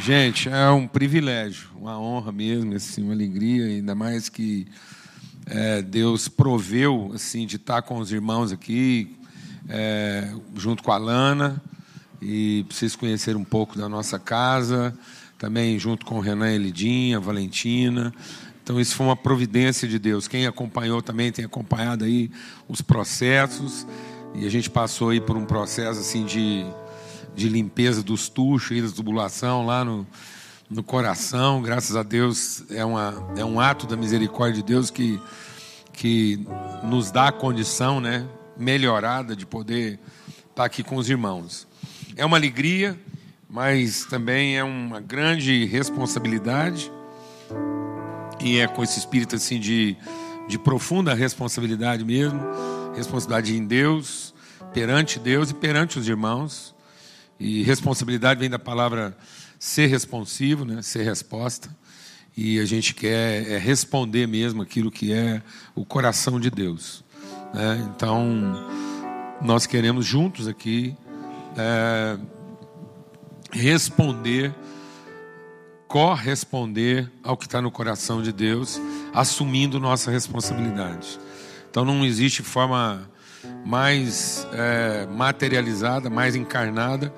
Gente, é um privilégio, uma honra mesmo, assim, uma alegria, ainda mais que é, Deus proveu assim de estar com os irmãos aqui, é, junto com a Lana, e vocês conhecerem um pouco da nossa casa, também junto com o Renan Elidinha, a Valentina. Então, isso foi uma providência de Deus. Quem acompanhou também tem acompanhado aí os processos, e a gente passou aí por um processo assim de de limpeza dos tuchos e da tubulação lá no, no coração. Graças a Deus é, uma, é um ato da misericórdia de Deus que, que nos dá a condição né, melhorada de poder estar aqui com os irmãos. É uma alegria, mas também é uma grande responsabilidade. E é com esse espírito assim de, de profunda responsabilidade mesmo, responsabilidade em Deus, perante Deus e perante os irmãos. E responsabilidade vem da palavra ser responsivo, né? ser resposta. E a gente quer é responder mesmo aquilo que é o coração de Deus. Né? Então, nós queremos juntos aqui é, responder, corresponder ao que está no coração de Deus, assumindo nossa responsabilidade. Então, não existe forma mais é, materializada, mais encarnada,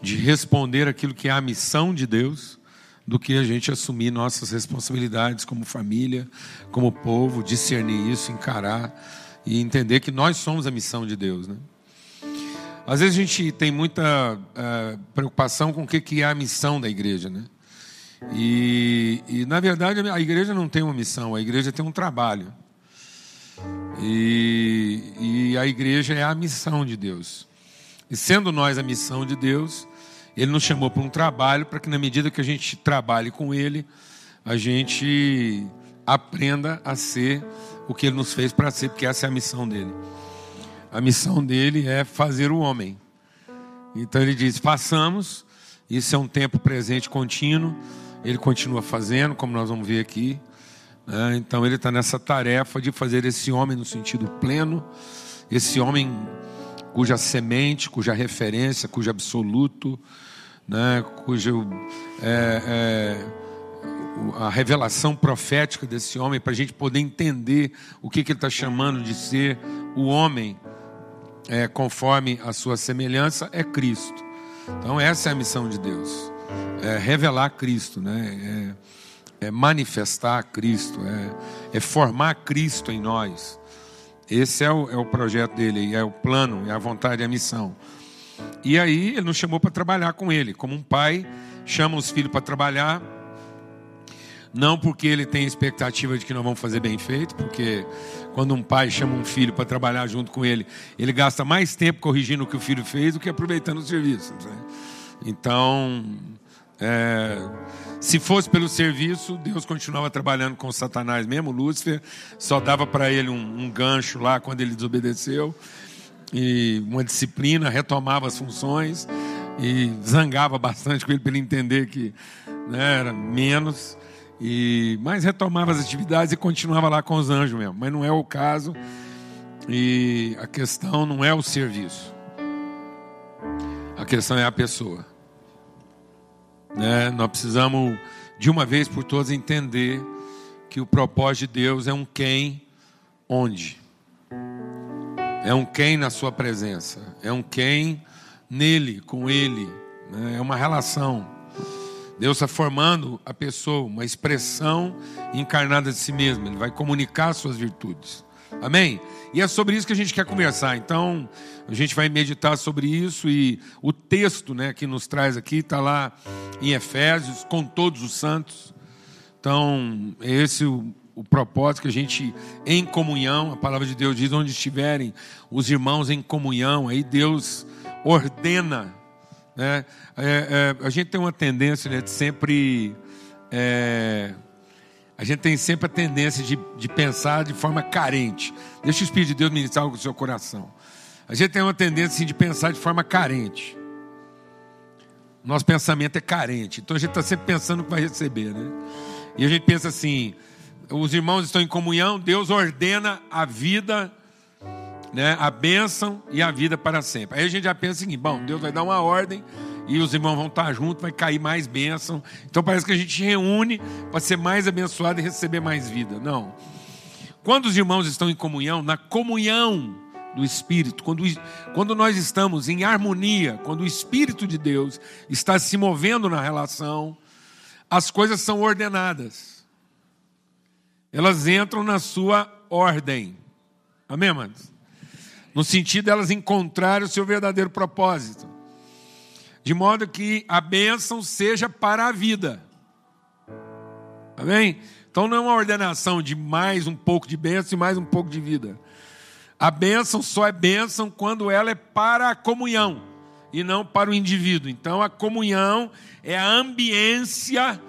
de responder aquilo que é a missão de Deus, do que a gente assumir nossas responsabilidades como família, como povo, discernir isso, encarar e entender que nós somos a missão de Deus. Né? Às vezes a gente tem muita é, preocupação com o que é a missão da igreja. Né? E, e, na verdade, a igreja não tem uma missão, a igreja tem um trabalho. E, e a igreja é a missão de Deus. E sendo nós a missão de Deus, Ele nos chamou para um trabalho para que, na medida que a gente trabalhe com Ele, a gente aprenda a ser o que Ele nos fez para ser, porque essa é a missão dele. A missão dele é fazer o homem. Então ele diz: façamos, isso é um tempo presente contínuo, ele continua fazendo, como nós vamos ver aqui. Né? Então ele está nessa tarefa de fazer esse homem no sentido pleno, esse homem cuja semente, cuja referência, cujo absoluto, né? cujo é, é, a revelação profética desse homem para a gente poder entender o que, que ele está chamando de ser o homem é, conforme a sua semelhança é Cristo. Então essa é a missão de Deus, é revelar Cristo, né? É, é manifestar Cristo, é, é, formar Cristo em nós. Esse é o, é o projeto dele, é o plano, é a vontade, é a missão. E aí ele nos chamou para trabalhar com ele, como um pai chama os filhos para trabalhar, não porque ele tem expectativa de que nós vamos fazer bem feito, porque quando um pai chama um filho para trabalhar junto com ele, ele gasta mais tempo corrigindo o que o filho fez do que aproveitando o serviço. Né? Então, é, se fosse pelo serviço, Deus continuava trabalhando com Satanás mesmo. Lúcifer só dava para ele um, um, gancho lá quando ele desobedeceu. E uma disciplina, retomava as funções e zangava bastante com ele para ele entender que né, era menos. E, mas retomava as atividades e continuava lá com os anjos mesmo. Mas não é o caso. E a questão não é o serviço. A questão é a pessoa. Né? Nós precisamos, de uma vez por todas, entender que o propósito de Deus é um quem, onde. É um quem na sua presença. É um quem nele, com ele. Né? É uma relação. Deus está formando a pessoa, uma expressão encarnada de si mesmo. Ele vai comunicar suas virtudes. Amém? E é sobre isso que a gente quer conversar. Então, a gente vai meditar sobre isso e o texto né, que nos traz aqui está lá em Efésios, com todos os santos. Então, é esse o, o propósito que a gente, em comunhão, a palavra de Deus diz, onde estiverem os irmãos em comunhão, aí Deus ordena. Né? É, é, a gente tem uma tendência né, de sempre. A gente tem sempre a tendência de, de pensar de forma carente. Deixa o Espírito de Deus ministrar algo no seu coração. A gente tem uma tendência assim, de pensar de forma carente. Nosso pensamento é carente. Então a gente está sempre pensando que vai receber, né? E a gente pensa assim: os irmãos estão em comunhão, Deus ordena a vida, né, a bênção e a vida para sempre. Aí a gente já pensa assim: bom, Deus vai dar uma ordem e os irmãos vão estar juntos, vai cair mais bênção. Então parece que a gente reúne para ser mais abençoado e receber mais vida. Não. Quando os irmãos estão em comunhão, na comunhão do Espírito, quando, quando nós estamos em harmonia, quando o Espírito de Deus está se movendo na relação, as coisas são ordenadas. Elas entram na sua ordem. Amém, amados? No sentido de elas encontrarem o seu verdadeiro propósito. De modo que a bênção seja para a vida. Amém? Então não é uma ordenação de mais um pouco de bênção e mais um pouco de vida. A bênção só é bênção quando ela é para a comunhão e não para o indivíduo. Então a comunhão é a ambiência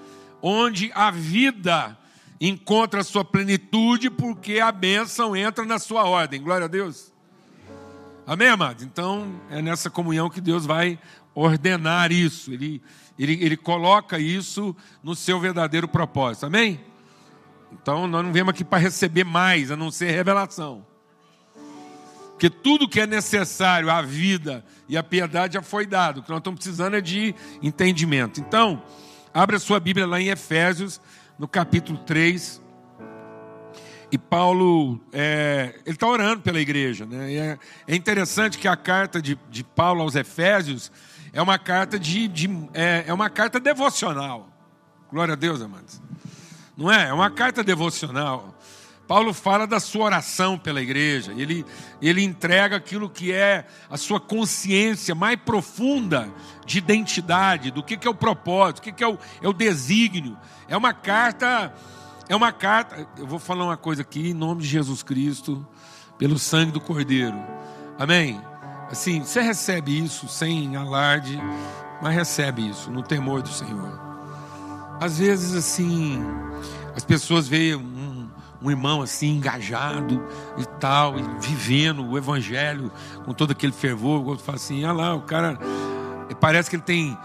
onde a vida encontra a sua plenitude, porque a bênção entra na sua ordem. Glória a Deus. Amém, amados? Então é nessa comunhão que Deus vai ordenar isso. Ele, ele, ele coloca isso no seu verdadeiro propósito. Amém? Então nós não viemos aqui para receber mais, a não ser revelação. Porque tudo que é necessário à vida e à piedade já foi dado. O que nós estamos precisando é de entendimento. Então, abra sua Bíblia lá em Efésios, no capítulo 3. E Paulo, é, ele está orando pela igreja. Né? É, é, interessante que a carta de, de Paulo aos Efésios é uma carta de, de é, é uma carta devocional. Glória a Deus, amados. Não é? É uma carta devocional. Paulo fala da sua oração pela igreja, ele, ele entrega aquilo que é a sua consciência mais profunda de identidade, do que, que é o propósito, o que, que é, o, é o desígnio. É uma carta, é uma carta, eu vou falar uma coisa aqui, em nome de Jesus Cristo, pelo sangue do Cordeiro. Amém? Assim, você recebe isso sem alarde, mas recebe isso no temor do Senhor. Às vezes, assim, as pessoas veem um irmão assim, engajado e tal, e vivendo o evangelho com todo aquele fervor. O outro fala assim: ah lá, o cara parece que ele tem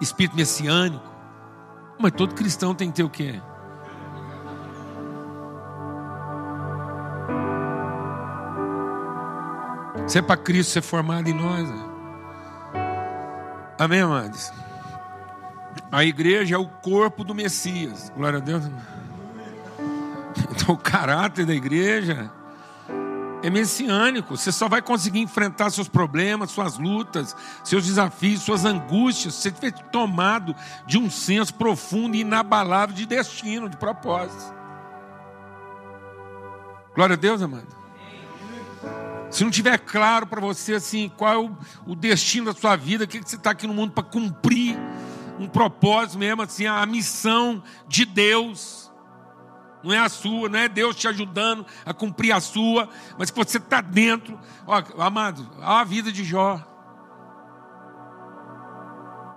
espírito messiânico. Mas todo cristão tem que ter o quê? Se é para Cristo ser formado em nós. Né? Amém, amados? A igreja é o corpo do Messias. Glória a Deus. Então, o caráter da igreja é messiânico. Você só vai conseguir enfrentar seus problemas, suas lutas, seus desafios, suas angústias. Você foi tomado de um senso profundo e inabalável de destino, de propósito. Glória a Deus, amado. Se não tiver claro para você assim qual é o, destino da sua vida, o que, que você está aqui no mundo para cumprir um propósito mesmo, assim, a missão de Deus não é a sua, não é Deus te ajudando a cumprir a sua, mas que você está dentro. Ó, amado, a vida de Jó.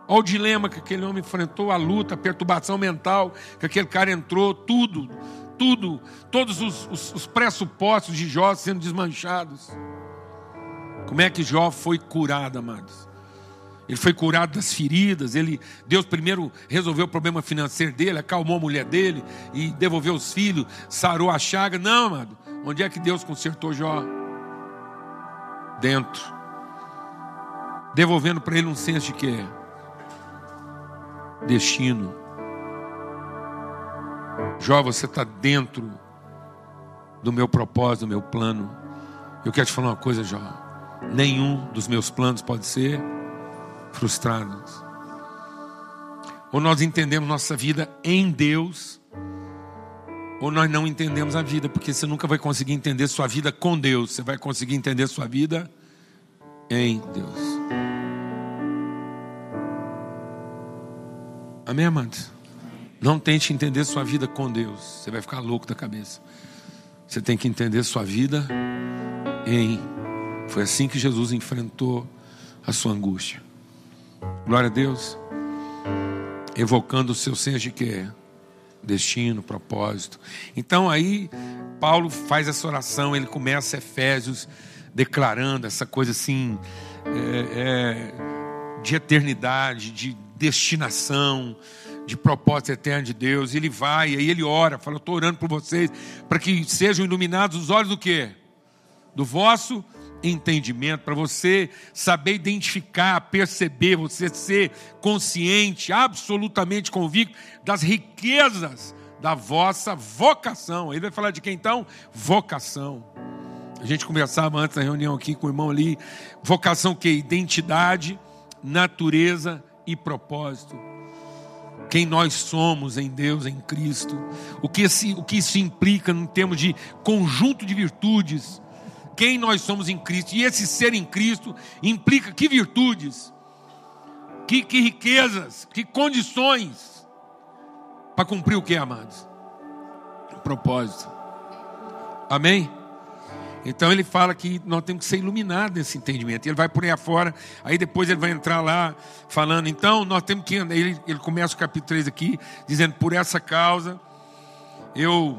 Olha o dilema que aquele homem enfrentou, a luta, a perturbação mental que aquele cara entrou, tudo, tudo, todos os, os, os pressupostos de Jó sendo desmanchados. Como é que Jó foi curado, amados? Ele foi curado das feridas. Ele, Deus primeiro resolveu o problema financeiro dele, acalmou a mulher dele e devolveu os filhos, sarou a chaga. Não, amado. Onde é que Deus consertou Jó? Dentro. Devolvendo para ele um senso de quê? Destino. Jó, você está dentro do meu propósito, do meu plano. Eu quero te falar uma coisa, Jó. Nenhum dos meus planos pode ser frustrados. Ou nós entendemos nossa vida em Deus, ou nós não entendemos a vida, porque você nunca vai conseguir entender sua vida com Deus, você vai conseguir entender sua vida em Deus. Amém, amados? Não tente entender sua vida com Deus, você vai ficar louco da cabeça. Você tem que entender sua vida em. Foi assim que Jesus enfrentou a sua angústia. Glória a Deus. Evocando o seu senso de quê? Destino, propósito. Então aí, Paulo faz essa oração, ele começa Efésios declarando essa coisa assim, é, é, de eternidade, de destinação, de propósito eterno de Deus. Ele vai, aí ele ora, fala: estou orando por vocês, para que sejam iluminados os olhos do quê? Do vosso entendimento, para você saber identificar, perceber, você ser consciente, absolutamente convicto das riquezas da vossa vocação. Ele vai falar de quem então? Vocação. A gente conversava antes na reunião aqui com o irmão ali. Vocação que? Identidade, natureza e propósito. Quem nós somos em Deus, em Cristo. O que, esse, o que isso implica em termos de conjunto de virtudes. Quem nós somos em Cristo. E esse ser em Cristo implica que virtudes, que, que riquezas, que condições para cumprir o que, amados? O propósito. Amém? Então ele fala que nós temos que ser iluminados nesse entendimento. Ele vai por aí afora, aí depois ele vai entrar lá falando, então nós temos que. Ele, ele começa o capítulo 3 aqui, dizendo: por essa causa, eu,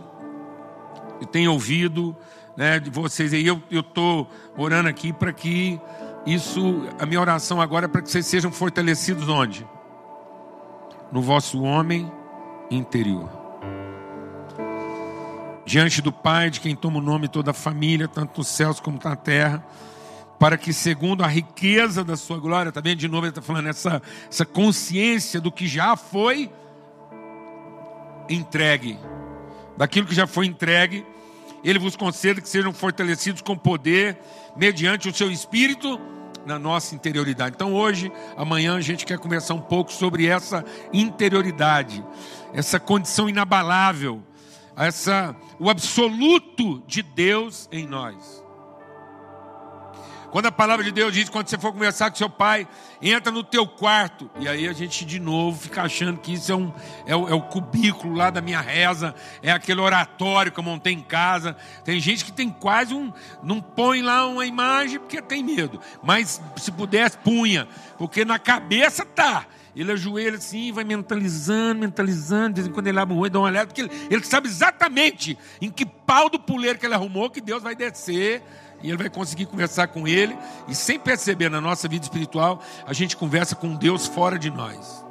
eu tenho ouvido né, de vocês aí, eu estou orando aqui para que isso, a minha oração agora é para que vocês sejam fortalecidos onde? No vosso homem interior diante do Pai, de quem toma o nome toda a família, tanto nos céus como na terra, para que, segundo a riqueza da sua glória, está vendo de novo, ele está falando essa, essa consciência do que já foi entregue, daquilo que já foi entregue, ele vos conceda que sejam fortalecidos com poder, mediante o seu espírito na nossa interioridade. Então, hoje, amanhã, a gente quer conversar um pouco sobre essa interioridade, essa condição inabalável essa, o absoluto de Deus em nós. Quando a palavra de Deus diz, quando você for conversar com seu pai, entra no teu quarto. E aí a gente de novo fica achando que isso é, um, é, o, é o cubículo lá da minha reza, é aquele oratório que eu montei em casa. Tem gente que tem quase um. Não põe lá uma imagem porque tem medo. Mas se pudesse, punha. Porque na cabeça tá. Ele ajoelha assim, vai mentalizando, mentalizando. De vez em quando ele abre um olho, dá uma olhada, porque ele, ele sabe exatamente em que pau do puleiro que ele arrumou que Deus vai descer e ele vai conseguir conversar com ele. E sem perceber na nossa vida espiritual, a gente conversa com Deus fora de nós.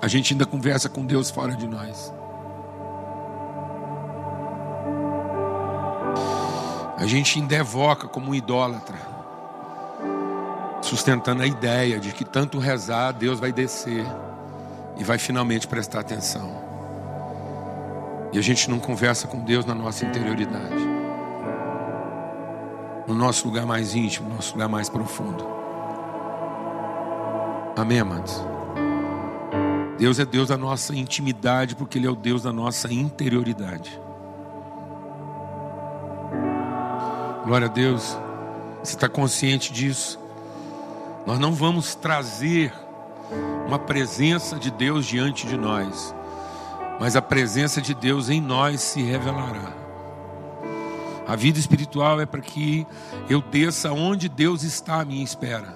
A gente ainda conversa com Deus fora de nós. A gente ainda evoca como um idólatra sustentando a ideia de que tanto rezar, Deus vai descer e vai finalmente prestar atenção. E a gente não conversa com Deus na nossa interioridade, no nosso lugar mais íntimo, no nosso lugar mais profundo. Amém, amados? Deus é Deus da nossa intimidade, porque Ele é o Deus da nossa interioridade. Glória a Deus. Você está consciente disso? Nós não vamos trazer uma presença de Deus diante de nós, mas a presença de Deus em nós se revelará. A vida espiritual é para que eu desça onde Deus está à minha espera.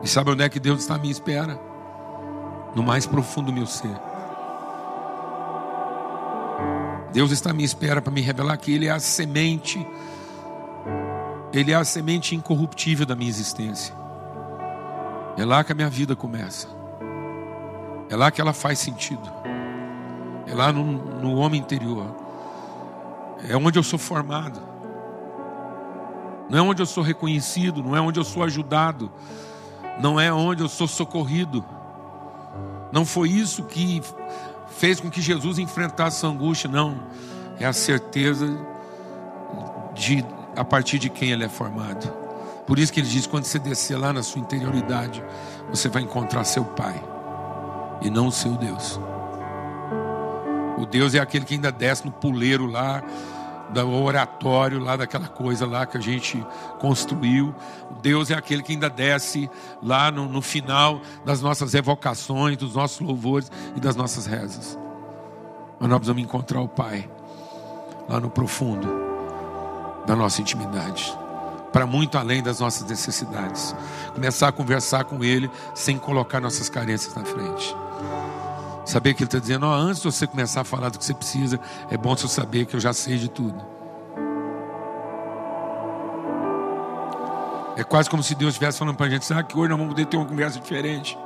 E sabe onde é que Deus está à minha espera? No mais profundo do meu ser. Deus está à minha espera para me revelar que Ele é a semente ele é a semente incorruptível da minha existência. É lá que a minha vida começa. É lá que ela faz sentido. É lá no, no homem interior. É onde eu sou formado. Não é onde eu sou reconhecido, não é onde eu sou ajudado, não é onde eu sou socorrido. Não foi isso que fez com que Jesus enfrentasse a angústia, não. É a certeza de a partir de quem ele é formado. Por isso que ele diz: quando você descer lá na sua interioridade, você vai encontrar seu Pai e não o seu Deus. O Deus é aquele que ainda desce no puleiro lá, do oratório, lá daquela coisa lá que a gente construiu. Deus é aquele que ainda desce lá no, no final das nossas evocações, dos nossos louvores e das nossas rezas. Mas nós precisamos encontrar o Pai lá no profundo da nossa intimidade, para muito além das nossas necessidades. Começar a conversar com Ele sem colocar nossas carências na frente. Saber que Ele está dizendo: oh, antes de você começar a falar do que você precisa, é bom você saber que eu já sei de tudo. É quase como se Deus estivesse falando para a gente: ah, que hoje nós vamos poder ter uma conversa diferente.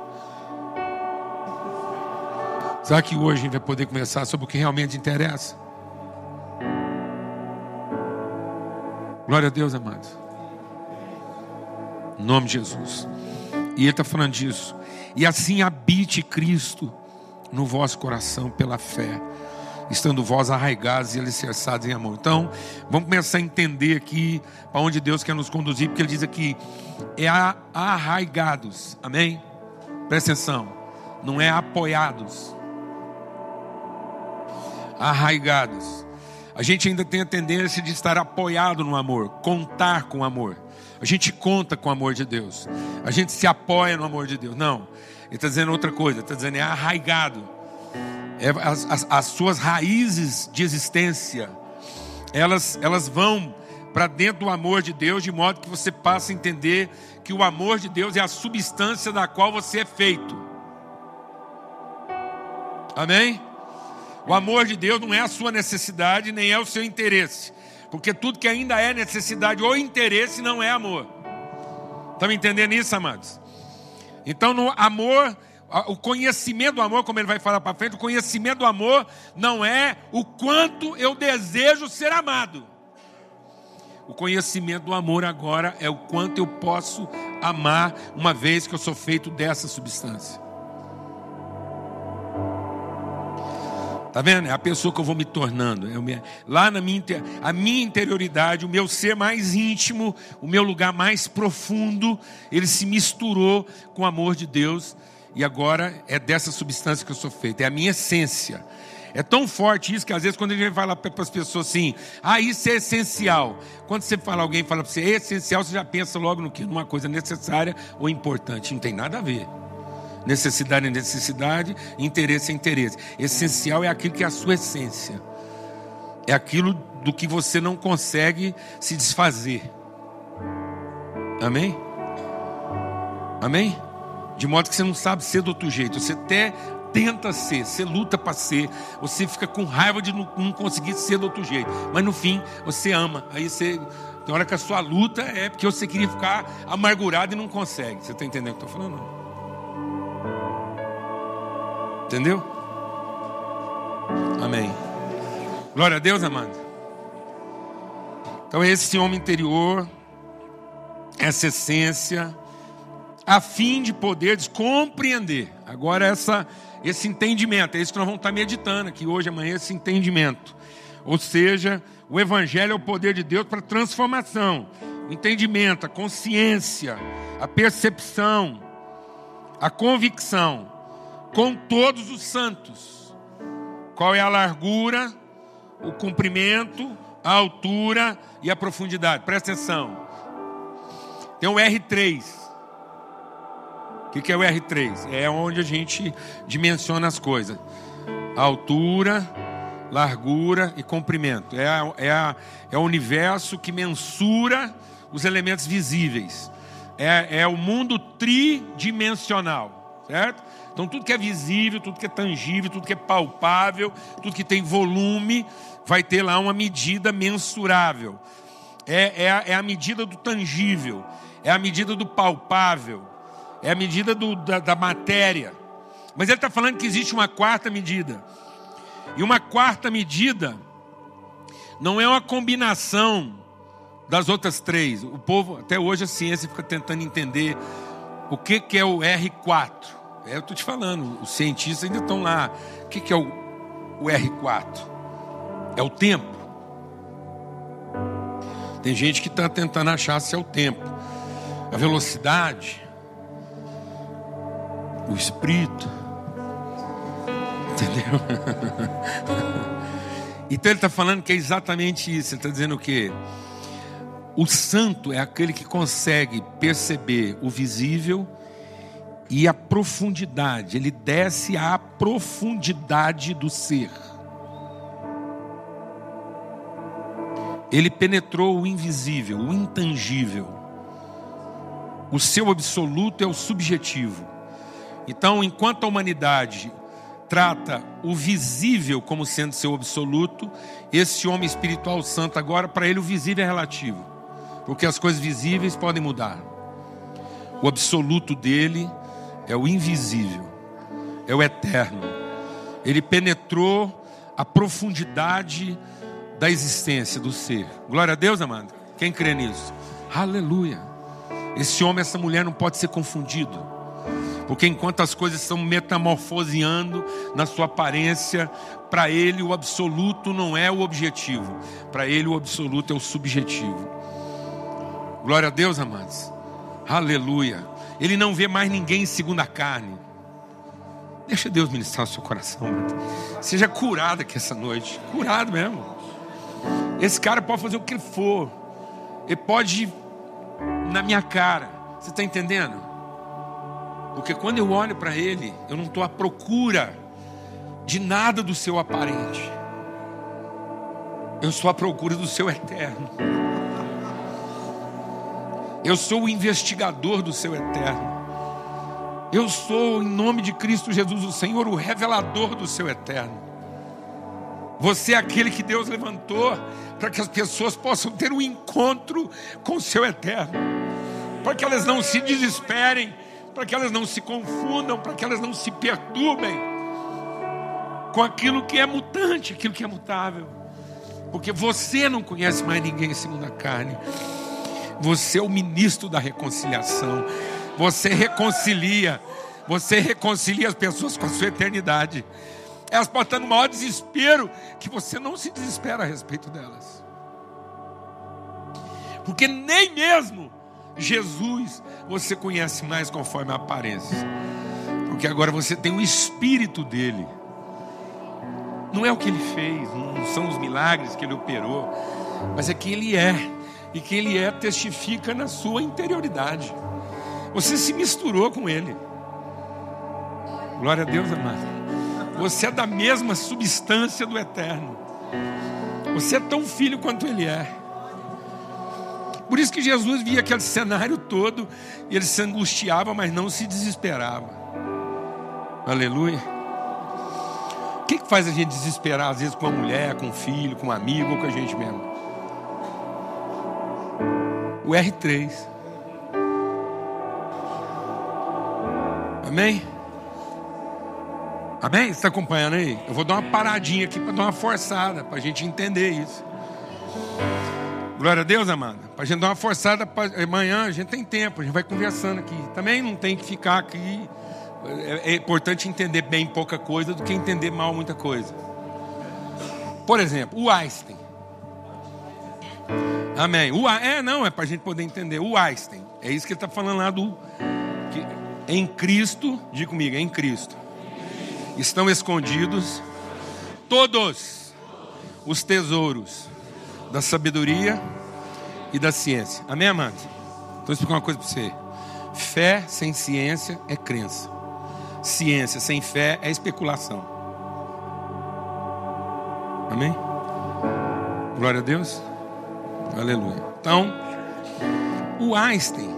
Será que hoje a gente vai poder conversar sobre o que realmente interessa? Glória a Deus, amados. Em nome de Jesus. E ele está falando disso. E assim habite Cristo no vosso coração pela fé, estando vós arraigados e alicerçados em amor. Então, vamos começar a entender aqui para onde Deus quer nos conduzir, porque ele diz aqui, é arraigados, amém? Presta atenção, não é apoiados arraigados. A gente ainda tem a tendência de estar apoiado no amor, contar com o amor. A gente conta com o amor de Deus. A gente se apoia no amor de Deus. Não. Ele está dizendo outra coisa. Está dizendo é arraigado. É, as, as, as suas raízes de existência, elas, elas vão para dentro do amor de Deus, de modo que você passa a entender que o amor de Deus é a substância da qual você é feito. Amém? O amor de Deus não é a sua necessidade, nem é o seu interesse. Porque tudo que ainda é necessidade ou interesse não é amor. Estão entendendo isso, amados? Então, no amor, o conhecimento do amor, como ele vai falar para frente, o conhecimento do amor não é o quanto eu desejo ser amado. O conhecimento do amor agora é o quanto eu posso amar, uma vez que eu sou feito dessa substância. Tá vendo? É a pessoa que eu vou me tornando. Me... Lá na minha, a minha interioridade, o meu ser mais íntimo, o meu lugar mais profundo, ele se misturou com o amor de Deus. E agora é dessa substância que eu sou feito. É a minha essência. É tão forte isso que às vezes quando a gente fala para as pessoas assim, ah, isso é essencial. Quando você fala, alguém fala para você, é essencial, você já pensa logo no que? Numa coisa necessária ou importante. Não tem nada a ver. Necessidade é necessidade, interesse é interesse. Essencial é aquilo que é a sua essência. É aquilo do que você não consegue se desfazer. Amém? Amém? De modo que você não sabe ser do outro jeito. Você até tenta ser, você luta para ser, você fica com raiva de não, conseguir ser do outro jeito, mas no fim você ama. Aí você tem hora que a sua luta é porque você queria ficar amargurado e não consegue. Você está entendendo o que eu estou falando? Entendeu? Amém. Glória a Deus, amado. Então, esse homem interior, essa essência, a fim de poder compreender. Agora, essa, esse entendimento, é isso que nós vamos estar meditando aqui hoje, amanhã, esse entendimento. Ou seja, o Evangelho é o poder de Deus para transformação, o entendimento, a consciência, a percepção, a convicção com todos os santos. Qual é a largura, o comprimento, a altura e a profundidade? Presta atenção. Tem o R3. O que é o R3? É onde a gente dimensiona as coisas: altura, largura e comprimento. É, é, a, é o universo que mensura os elementos visíveis. É, é o mundo tridimensional, certo? Então, tudo que é visível, tudo que é tangível, tudo que é palpável, tudo que tem volume, vai ter lá uma medida mensurável. É, é, a, é a medida do tangível, é a medida do palpável, é a medida do, da, da matéria. Mas ele está falando que existe uma quarta medida. E uma quarta medida não é uma combinação das outras três. O povo, até hoje, a ciência fica tentando entender o que, que é o R4. É, eu estou te falando, os cientistas ainda estão lá. O que, que é o, o R4? É o tempo. Tem gente que está tentando achar se é o tempo, a velocidade, o espírito. Entendeu? então ele está falando que é exatamente isso. Ele está dizendo o quê? O santo é aquele que consegue perceber o visível e a profundidade, ele desce à profundidade do ser. Ele penetrou o invisível, o intangível. O seu absoluto é o subjetivo. Então, enquanto a humanidade trata o visível como sendo seu absoluto, esse homem espiritual santo agora, para ele o visível é relativo, porque as coisas visíveis podem mudar. O absoluto dele é o invisível, é o eterno, Ele penetrou a profundidade da existência do ser. Glória a Deus, amado. Quem crê nisso? Aleluia. Esse homem, essa mulher não pode ser confundido. Porque enquanto as coisas estão metamorfoseando na sua aparência, para ele o absoluto não é o objetivo, para ele o absoluto é o subjetivo. Glória a Deus, amados. Aleluia. Ele não vê mais ninguém segundo a carne. Deixa Deus ministrar o seu coração. Seja curado aqui essa noite. Curado mesmo. Esse cara pode fazer o que ele for. Ele pode ir na minha cara. Você está entendendo? Porque quando eu olho para ele, eu não estou à procura de nada do seu aparente. Eu sou à procura do seu eterno. Eu sou o investigador do seu eterno. Eu sou, em nome de Cristo Jesus, o Senhor, o revelador do seu eterno. Você é aquele que Deus levantou para que as pessoas possam ter um encontro com o seu eterno, para que elas não se desesperem, para que elas não se confundam, para que elas não se perturbem com aquilo que é mutante, aquilo que é mutável, porque você não conhece mais ninguém segundo a carne. Você é o ministro da reconciliação. Você reconcilia. Você reconcilia as pessoas com a sua eternidade. Elas podem estar no maior desespero que você não se desespera a respeito delas. Porque nem mesmo Jesus você conhece mais conforme a aparência. Porque agora você tem o espírito dele. Não é o que ele fez, não são os milagres que ele operou, mas é quem ele é e quem Ele é testifica na sua interioridade. Você se misturou com Ele. Glória a Deus, amado. Você é da mesma substância do Eterno. Você é tão filho quanto Ele é. Por isso que Jesus via aquele cenário todo e ele se angustiava, mas não se desesperava. Aleluia. O que, que faz a gente desesperar, às vezes, com a mulher, com o filho, com um amigo ou com a gente mesmo? O R3. Amém? Amém? Você está acompanhando aí? Eu vou dar uma paradinha aqui para dar uma forçada, para a gente entender isso. Glória a Deus, amada. Para a gente dar uma forçada, pra... amanhã a gente tem tempo, a gente vai conversando aqui. Também não tem que ficar aqui. É, é importante entender bem pouca coisa do que entender mal muita coisa. Por exemplo, o Einstein. Amém. O, é, não, é para a gente poder entender. O Einstein, é isso que ele está falando lá do. Que, em Cristo, diga comigo, em Cristo, estão escondidos todos os tesouros da sabedoria e da ciência. Amém, amados? Então, vou explicar uma coisa para você. Fé sem ciência é crença. Ciência sem fé é especulação. Amém? Glória a Deus. Aleluia. Então, o Einstein,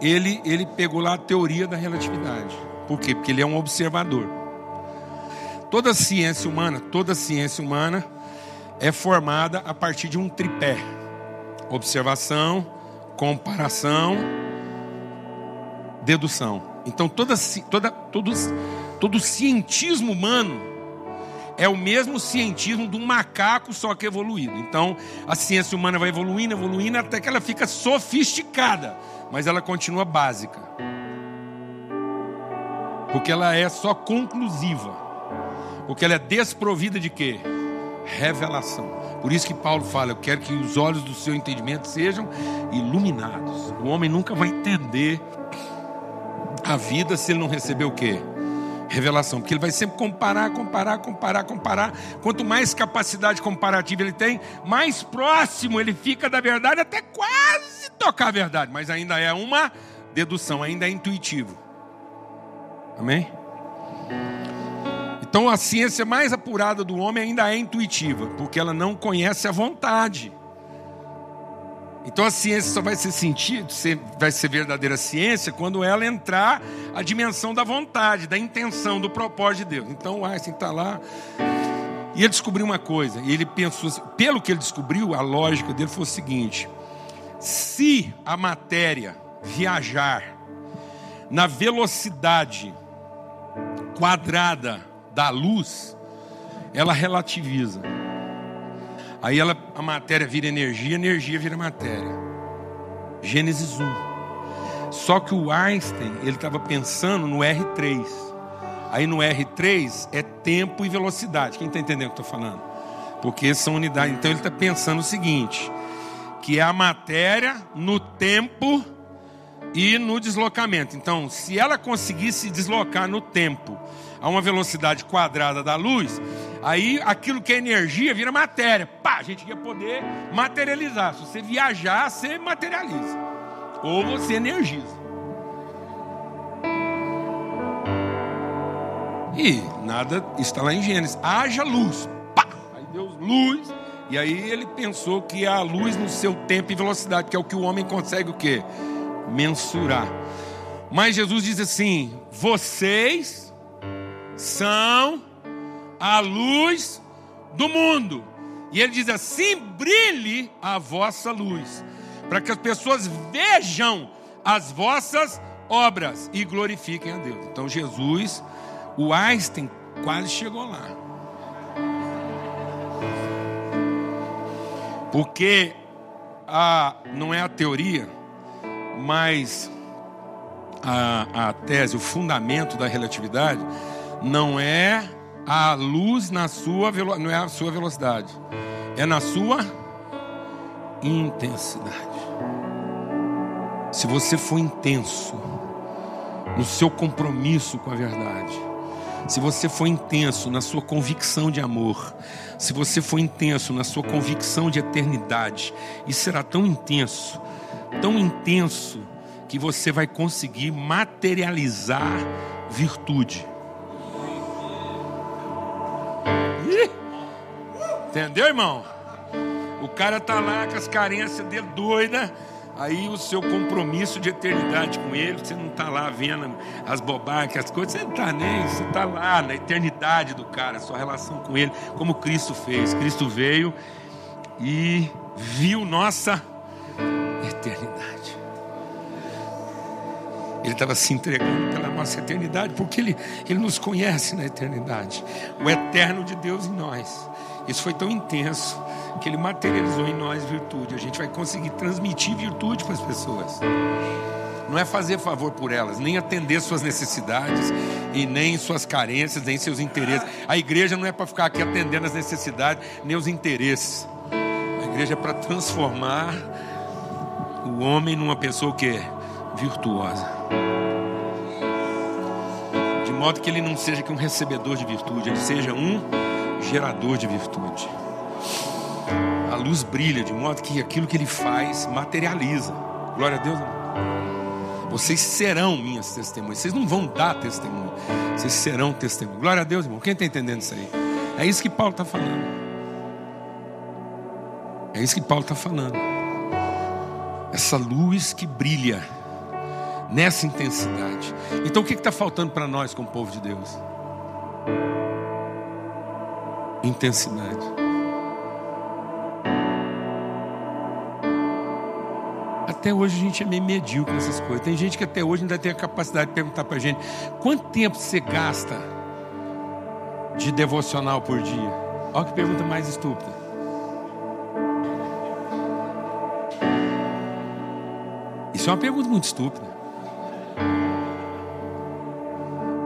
ele, ele pegou lá a teoria da relatividade. Por quê? Porque ele é um observador. Toda ciência humana, toda ciência humana é formada a partir de um tripé: observação, comparação, dedução. Então, toda, toda, todo, todo cientismo humano é o mesmo cientismo um macaco, só que evoluído. Então, a ciência humana vai evoluindo, evoluindo, até que ela fica sofisticada, mas ela continua básica. Porque ela é só conclusiva. Porque ela é desprovida de quê? Revelação. Por isso que Paulo fala: Eu quero que os olhos do seu entendimento sejam iluminados. O homem nunca vai entender a vida se ele não receber o quê? Revelação, porque ele vai sempre comparar, comparar, comparar, comparar. Quanto mais capacidade comparativa ele tem, mais próximo ele fica da verdade, até quase tocar a verdade, mas ainda é uma dedução, ainda é intuitivo. Amém? Então a ciência mais apurada do homem ainda é intuitiva, porque ela não conhece a vontade. Então a ciência só vai ser sentido, vai ser verdadeira ciência quando ela entrar a dimensão da vontade, da intenção, do propósito de Deus. Então Einstein está lá e ele descobriu uma coisa. E ele pensou, assim, pelo que ele descobriu, a lógica dele foi o seguinte: se a matéria viajar na velocidade quadrada da luz, ela relativiza. Aí ela, a matéria vira energia, energia vira matéria. Gênesis 1. Só que o Einstein, ele estava pensando no R3. Aí no R3 é tempo e velocidade. Quem está entendendo o que eu estou falando? Porque são unidades. Então ele está pensando o seguinte: que é a matéria no tempo e no deslocamento. Então, se ela conseguisse deslocar no tempo a uma velocidade quadrada da luz, aí aquilo que é energia vira matéria. A gente ia poder materializar. Se você viajar, você materializa. Ou você energiza. E nada está lá em Gênesis. Haja luz. Pá! Aí Deus luz. E aí ele pensou que a luz no seu tempo e velocidade, que é o que o homem consegue o quê? Mensurar. Mas Jesus diz assim: vocês são a luz do mundo. E ele diz assim: brilhe a vossa luz, para que as pessoas vejam as vossas obras e glorifiquem a Deus. Então Jesus, o Einstein quase chegou lá. Porque a, não é a teoria, mas a, a tese, o fundamento da relatividade, não é a luz na sua não é a sua velocidade, é na sua intensidade. Se você for intenso no seu compromisso com a verdade, se você for intenso na sua convicção de amor, se você for intenso na sua convicção de eternidade, e será tão intenso, tão intenso, que você vai conseguir materializar virtude. Entendeu, irmão? O cara tá lá com as carências dele doida, aí o seu compromisso de eternidade com ele, você não tá lá vendo as bobagens, as coisas, você não tá nem, você tá lá na eternidade do cara, sua relação com ele, como Cristo fez. Cristo veio e viu nossa eternidade. Ele estava se entregando pela nossa eternidade, porque ele, ele nos conhece na eternidade. O eterno de Deus em nós. Isso foi tão intenso que ele materializou em nós virtude. A gente vai conseguir transmitir virtude para as pessoas. Não é fazer favor por elas, nem atender suas necessidades e nem suas carências, nem seus interesses. A igreja não é para ficar aqui atendendo as necessidades, nem os interesses. A igreja é para transformar o homem numa pessoa que virtuosa. De modo que ele não seja que um recebedor de virtude, ele seja um gerador de virtude. A luz brilha de modo que aquilo que ele faz materializa. Glória a Deus. Vocês serão minhas testemunhas. Vocês não vão dar testemunho. Vocês serão testemunhas. Glória a Deus, irmão. Quem está entendendo isso aí? É isso que Paulo está falando. É isso que Paulo está falando. Essa luz que brilha nessa intensidade. Então o que está faltando para nós como povo de Deus? intensidade. Até hoje a gente é meio medíocre nessas coisas. Tem gente que até hoje ainda tem a capacidade de perguntar para a gente: quanto tempo você gasta de devocional por dia? Olha que pergunta mais estúpida. Isso é uma pergunta muito estúpida.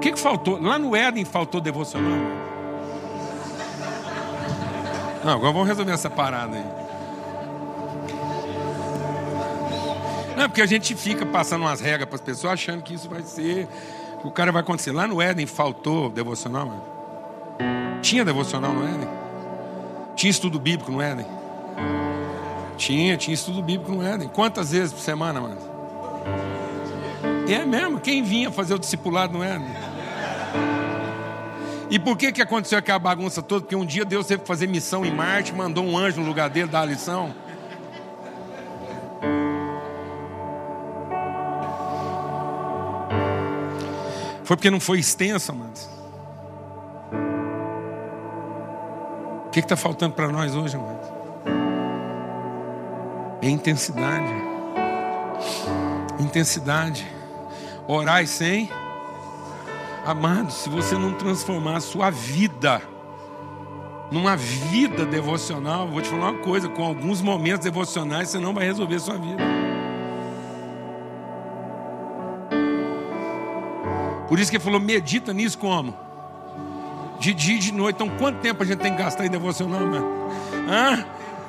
Que, que faltou? Lá no Éden faltou devocional? Não, agora vamos resolver essa parada aí. Não, porque a gente fica passando umas regras para as pessoas achando que isso vai ser. O cara vai acontecer. Lá no Éden faltou devocional, mano. Tinha devocional no Éden? Tinha estudo bíblico no Éden? Tinha, tinha estudo bíblico no Éden. Quantas vezes por semana, mano? É mesmo? Quem vinha fazer o discipulado no Éden? E por que, que aconteceu aquela bagunça toda? Porque um dia Deus teve que fazer missão em Marte, mandou um anjo no lugar dele dar a lição. Foi porque não foi extensa, mas. O que está faltando para nós hoje, amados? É intensidade. Intensidade. Orai sem Amado, se você não transformar a sua vida numa vida devocional, vou te falar uma coisa: com alguns momentos devocionais você não vai resolver a sua vida. Por isso que ele falou: medita nisso como? De dia e de noite. Então, quanto tempo a gente tem que gastar em devocional, mano? Hã?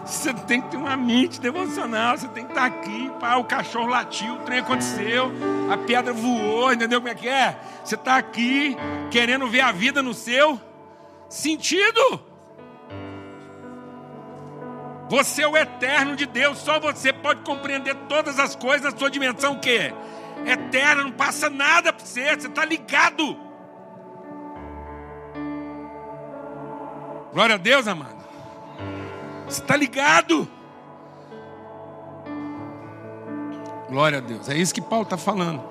Você tem que ter uma mente devocional, você tem que estar aqui, pá, o cachorro latiu, o trem aconteceu, a pedra voou, entendeu como é que é? Você está aqui querendo ver a vida no seu sentido. Você é o eterno de Deus, só você pode compreender todas as coisas na sua dimensão que é eterna, não passa nada para você, você está ligado. Glória a Deus, amado. Está ligado? Glória a Deus. É isso que Paulo está falando.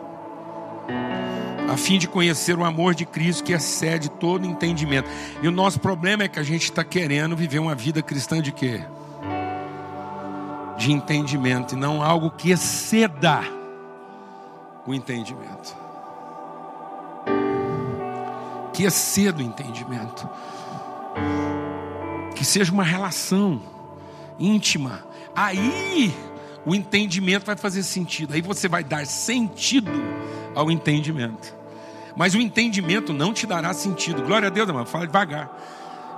A fim de conhecer o amor de Cristo que excede todo entendimento. E o nosso problema é que a gente está querendo viver uma vida cristã de quê? De entendimento e não algo que exceda o entendimento. Que exceda o entendimento que seja uma relação íntima. Aí o entendimento vai fazer sentido. Aí você vai dar sentido ao entendimento. Mas o entendimento não te dará sentido. Glória a Deus, irmão. Fala devagar.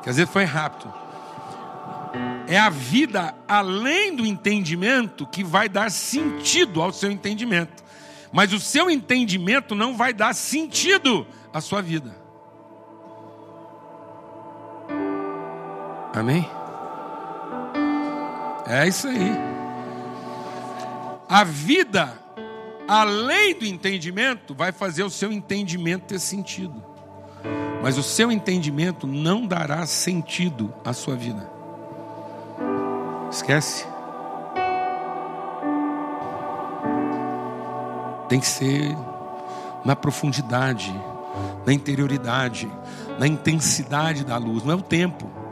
Que às vezes foi rápido. É a vida além do entendimento que vai dar sentido ao seu entendimento. Mas o seu entendimento não vai dar sentido à sua vida. Amém? É isso aí. A vida, além do entendimento, vai fazer o seu entendimento ter sentido. Mas o seu entendimento não dará sentido à sua vida. Esquece. Tem que ser na profundidade, na interioridade, na intensidade da luz, não é o tempo.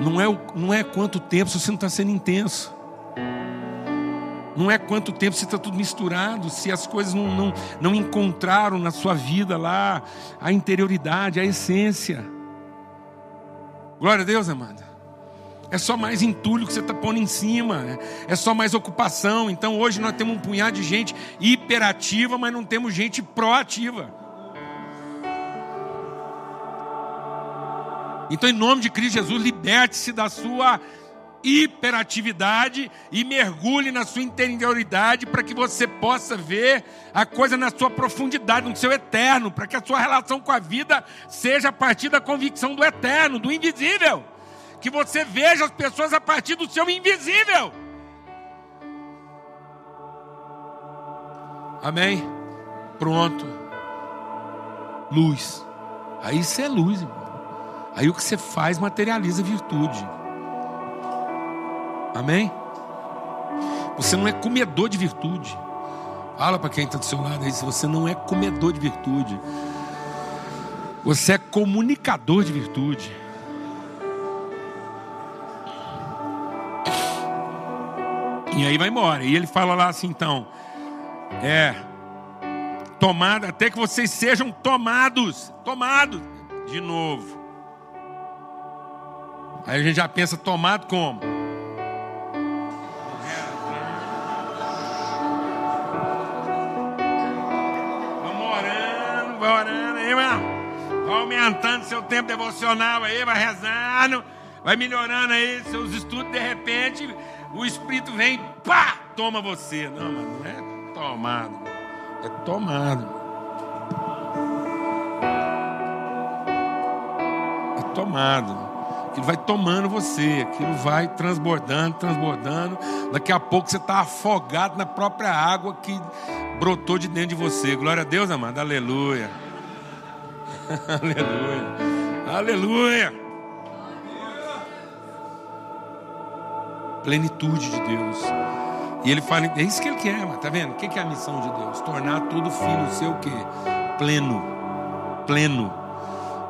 Não é, não é quanto tempo se você não está sendo intenso. Não é quanto tempo se está tudo misturado, se as coisas não, não, não encontraram na sua vida lá a interioridade, a essência. Glória a Deus, amada. É só mais entulho que você está pondo em cima, né? é só mais ocupação. Então hoje nós temos um punhado de gente hiperativa, mas não temos gente proativa. Então, em nome de Cristo Jesus, liberte-se da sua hiperatividade e mergulhe na sua interioridade para que você possa ver a coisa na sua profundidade, no seu eterno, para que a sua relação com a vida seja a partir da convicção do eterno, do invisível. Que você veja as pessoas a partir do seu invisível. Amém? Pronto. Luz. Aí você é luz, irmão. Aí o que você faz materializa virtude. Amém? Você não é comedor de virtude. Fala para quem está do seu lado aí, se você não é comedor de virtude. Você é comunicador de virtude. E aí vai embora. E ele fala lá assim, então, é tomada até que vocês sejam tomados, tomados de novo. Aí a gente já pensa tomado como? Vamos orando, vai orando aí, vai aumentando seu tempo devocional aí, vai rezando, vai melhorando aí seus estudos, de repente o Espírito vem, pá, toma você. Não, mas não é tomado, é tomado. É tomado aquilo vai tomando você, aquilo vai transbordando, transbordando. Daqui a pouco você está afogado na própria água que brotou de dentro de você. Glória a Deus, amado. Aleluia. Aleluia. Aleluia. Plenitude de Deus. E ele fala, é isso que ele quer, tá vendo? O que é a missão de Deus? Tornar tudo filho seu o quê? Pleno. Pleno.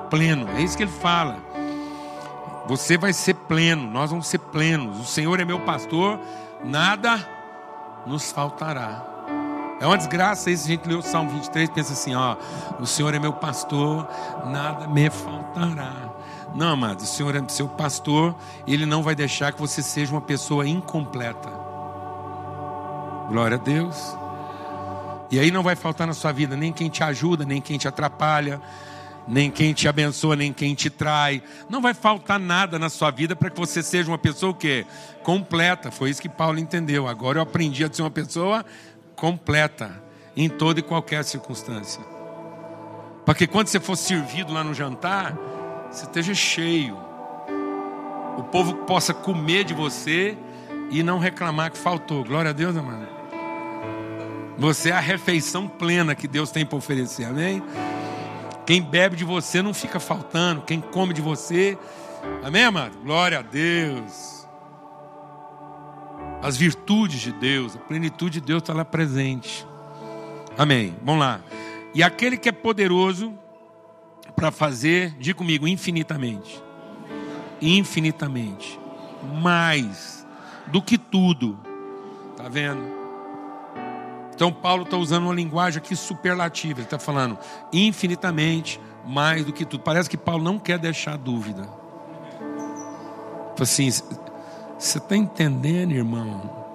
Pleno. É isso que ele fala. Você vai ser pleno, nós vamos ser plenos. O Senhor é meu pastor, nada nos faltará. É uma desgraça isso. A gente lê o Salmo 23 pensa assim: ó, o Senhor é meu pastor, nada me faltará. Não, amado, o Senhor é seu pastor, ele não vai deixar que você seja uma pessoa incompleta. Glória a Deus. E aí não vai faltar na sua vida nem quem te ajuda, nem quem te atrapalha, nem quem te abençoa, nem quem te trai. Não vai faltar nada na sua vida para que você seja uma pessoa o quê? Completa. Foi isso que Paulo entendeu. Agora eu aprendi a ser uma pessoa completa em toda e qualquer circunstância. Para que quando você for servido lá no jantar, você esteja cheio. O povo possa comer de você e não reclamar que faltou. Glória a Deus, amado. Você é a refeição plena que Deus tem para oferecer, amém? Quem bebe de você não fica faltando, quem come de você, amém, amado? Glória a Deus. As virtudes de Deus, a plenitude de Deus está lá presente, amém? Vamos lá. E aquele que é poderoso para fazer, diga comigo, infinitamente. Infinitamente. Mais do que tudo. Tá vendo? Então Paulo está usando uma linguagem aqui superlativa. Ele está falando infinitamente mais do que tudo. Parece que Paulo não quer deixar dúvida. Assim, você está entendendo, irmão,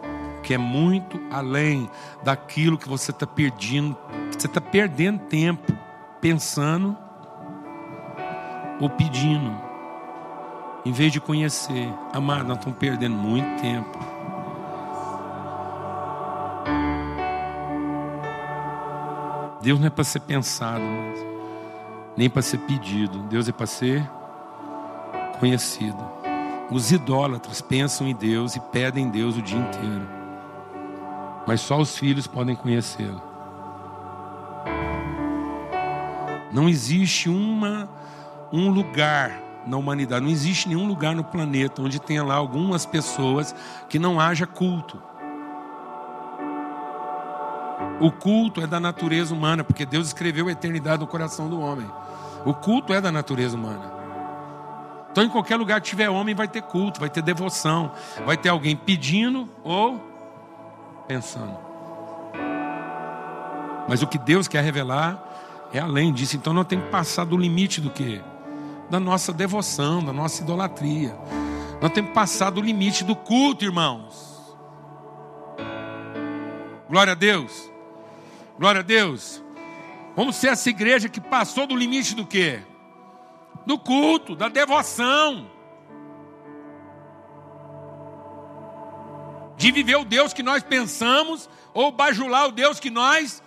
que é muito além daquilo que você está perdendo. Você está perdendo tempo pensando ou pedindo, em vez de conhecer. Amado, nós estamos perdendo muito tempo. Deus não é para ser pensado, nem para ser pedido. Deus é para ser conhecido. Os idólatras pensam em Deus e pedem Deus o dia inteiro. Mas só os filhos podem conhecê-lo. Não existe uma um lugar na humanidade, não existe nenhum lugar no planeta onde tenha lá algumas pessoas que não haja culto. O culto é da natureza humana, porque Deus escreveu a eternidade no coração do homem. O culto é da natureza humana. Então, em qualquer lugar que tiver homem, vai ter culto, vai ter devoção, vai ter alguém pedindo ou pensando. Mas o que Deus quer revelar é além disso. Então, nós temos que passar do limite do que? da nossa devoção, da nossa idolatria. Nós temos passado o limite do culto, irmãos. Glória a Deus. Glória a Deus. Vamos ser essa igreja que passou do limite do quê? Do culto, da devoção. De viver o Deus que nós pensamos ou bajular o Deus que nós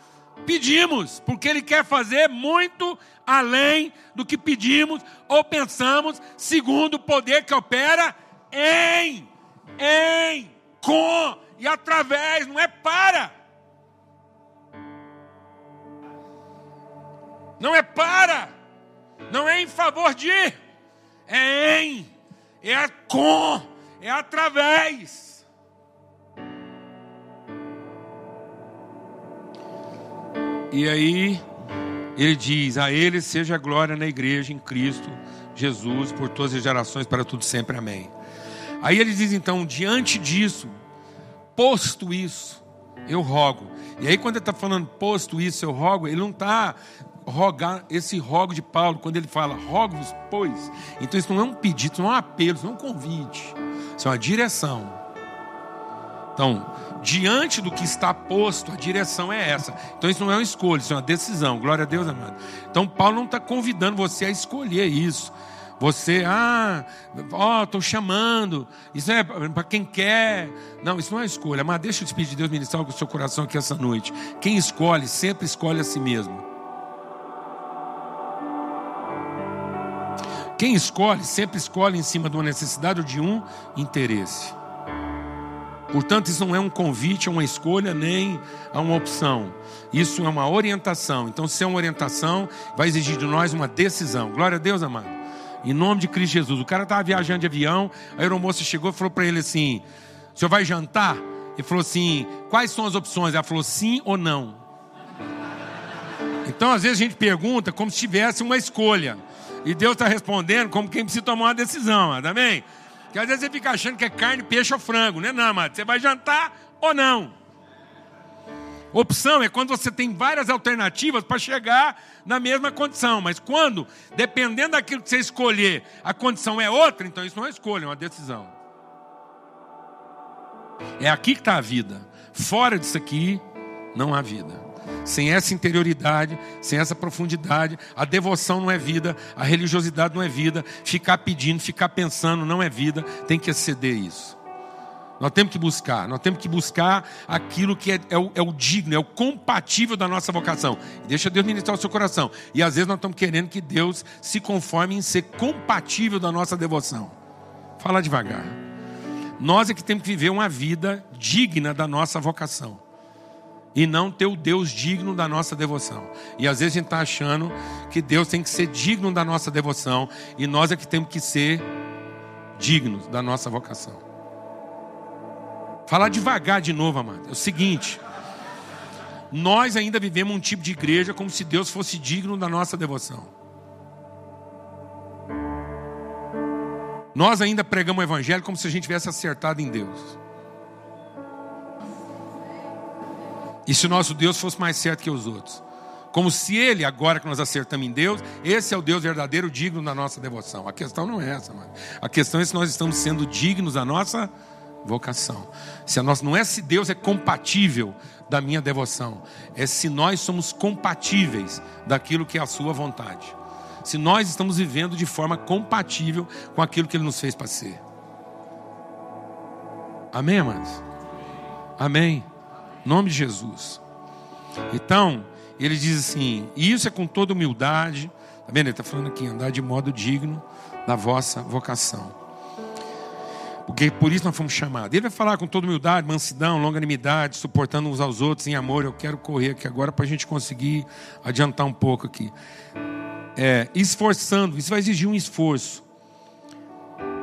pedimos, porque Ele quer fazer muito além do que pedimos ou pensamos, segundo o poder que opera em, em, com e através, não é para. Não é para, não é em favor de, é em, é com, é através. E aí ele diz: A ele seja a glória na igreja, em Cristo Jesus, por todas as gerações, para tudo sempre. Amém. Aí ele diz então: Diante disso, posto isso, eu rogo. E aí, quando ele está falando posto isso, eu rogo, ele não está rogar esse rogo de Paulo, quando ele fala rogo-vos, pois. Então, isso não é um pedido, não é um apelo, isso não é um convite, isso é uma direção. Então, diante do que está posto, a direção é essa. Então isso não é uma escolha, isso é uma decisão. Glória a Deus, amado. Então Paulo não está convidando você a escolher isso. Você, ah, ó, oh, estou chamando. Isso é para quem quer. Não, isso não é escolha. Mas deixa o Espírito de Deus ministrar o seu coração aqui essa noite. Quem escolhe, sempre escolhe a si mesmo. Quem escolhe, sempre escolhe em cima de uma necessidade ou de um interesse. Portanto, isso não é um convite, é uma escolha, nem a uma opção. Isso é uma orientação. Então, se é uma orientação, vai exigir de nós uma decisão. Glória a Deus, amado. Em nome de Cristo Jesus. O cara estava viajando de avião, a aeromoça chegou e falou para ele assim: O senhor vai jantar? Ele falou assim: Quais são as opções? Ela falou sim ou não. Então, às vezes, a gente pergunta como se tivesse uma escolha. E Deus está respondendo como quem precisa tomar uma decisão, amém? Porque às vezes você fica achando que é carne, peixe ou frango, né? Não, amado. Você vai jantar ou não? Opção é quando você tem várias alternativas para chegar na mesma condição, mas quando, dependendo daquilo que você escolher, a condição é outra, então isso não é escolha, é uma decisão. É aqui que está a vida. Fora disso aqui, não há vida. Sem essa interioridade, sem essa profundidade, a devoção não é vida, a religiosidade não é vida, ficar pedindo, ficar pensando não é vida, tem que exceder isso. Nós temos que buscar, nós temos que buscar aquilo que é, é, o, é o, digno, é o compatível da nossa vocação. Deixa Deus ministrar o seu coração. E às vezes nós estamos querendo que Deus se conforme em ser compatível da nossa devoção. Fala devagar. Nós é que temos que viver uma vida digna da nossa vocação. E não ter o Deus digno da nossa devoção. E às vezes a gente está achando que Deus tem que ser digno da nossa devoção. E nós é que temos que ser dignos da nossa vocação. Falar devagar de novo, amado. É o seguinte: nós ainda vivemos um tipo de igreja como se Deus fosse digno da nossa devoção. Nós ainda pregamos o evangelho como se a gente tivesse acertado em Deus. E se o nosso Deus fosse mais certo que os outros. Como se ele, agora que nós acertamos em Deus, esse é o Deus verdadeiro, digno da nossa devoção. A questão não é essa, mano. A questão é se nós estamos sendo dignos da nossa vocação. Se a nossa, não é se Deus é compatível da minha devoção, é se nós somos compatíveis daquilo que é a sua vontade. Se nós estamos vivendo de forma compatível com aquilo que Ele nos fez para ser. Amém, amados? Amém. Nome de Jesus. Então, ele diz assim: e isso é com toda humildade. Tá vendo? Ele está falando aqui, andar de modo digno da vossa vocação. Porque por isso nós fomos chamados. Ele vai falar com toda humildade, mansidão, longanimidade, suportando uns aos outros em amor. Eu quero correr aqui agora para a gente conseguir adiantar um pouco aqui. É, esforçando, isso vai exigir um esforço.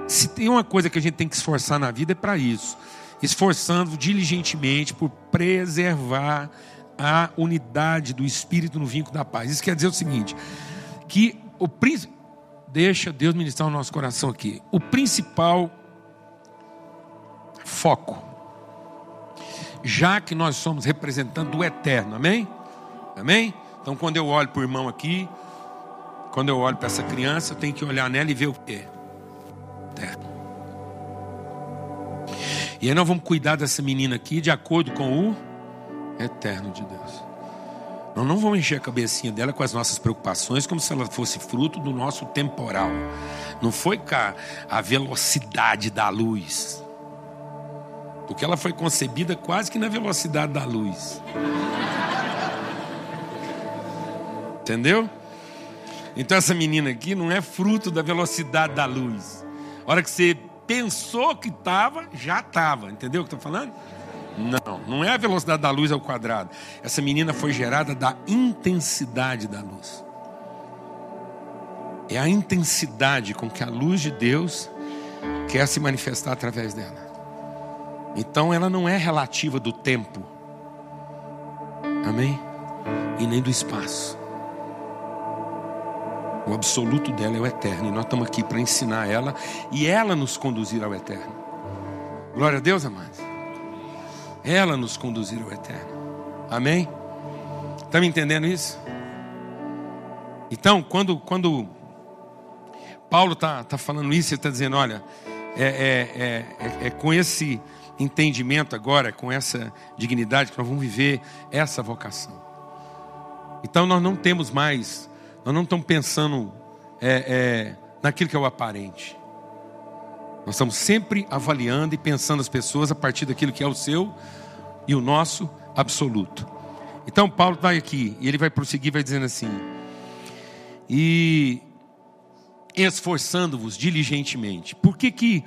Se tem uma coisa que a gente tem que esforçar na vida é para isso. Esforçando diligentemente por preservar a unidade do Espírito no vínculo da paz. Isso quer dizer o seguinte: que o príncipe. Deixa Deus ministrar o nosso coração aqui. O principal foco. Já que nós somos representantes do eterno, amém? Amém? Então, quando eu olho para o irmão aqui, quando eu olho para essa criança, eu tenho que olhar nela e ver o que é eterno. E aí nós vamos cuidar dessa menina aqui de acordo com o eterno de Deus. Nós não vamos encher a cabecinha dela com as nossas preocupações como se ela fosse fruto do nosso temporal. Não foi cá a velocidade da luz. Porque ela foi concebida quase que na velocidade da luz. Entendeu? Então essa menina aqui não é fruto da velocidade da luz. A hora que você pensou que estava, já estava. Entendeu o que estou falando? Não, não é a velocidade da luz ao quadrado. Essa menina foi gerada da intensidade da luz. É a intensidade com que a luz de Deus quer se manifestar através dela. Então ela não é relativa do tempo. Amém? E nem do espaço. O absoluto dela é o eterno. E nós estamos aqui para ensinar ela e ela nos conduzir ao eterno. Glória a Deus, amados. Ela nos conduzir ao eterno. Amém? Está me entendendo isso? Então, quando, quando Paulo está tá falando isso, ele está dizendo: olha, é, é, é, é, com esse entendimento agora, com essa dignidade, que nós vamos viver essa vocação. Então nós não temos mais, nós não estamos pensando é, é, naquilo que é o aparente. Nós estamos sempre avaliando e pensando as pessoas a partir daquilo que é o seu e o nosso absoluto. Então Paulo vai aqui e ele vai prosseguir, vai dizendo assim: e esforçando-vos diligentemente. Por que que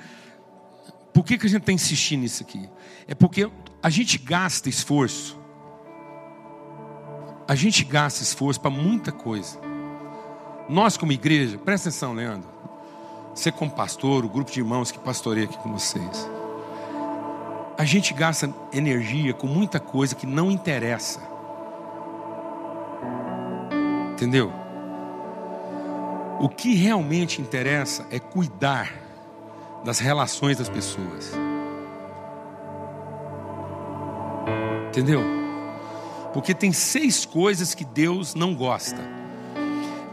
por que, que a gente está insistindo nisso aqui? É porque a gente gasta esforço. A gente gasta esforço para muita coisa. Nós, como igreja, presta atenção, Leandro. Você, como pastor, o grupo de irmãos que pastoreia aqui com vocês. A gente gasta energia com muita coisa que não interessa. Entendeu? O que realmente interessa é cuidar das relações das pessoas. Entendeu? Porque tem seis coisas que Deus não gosta.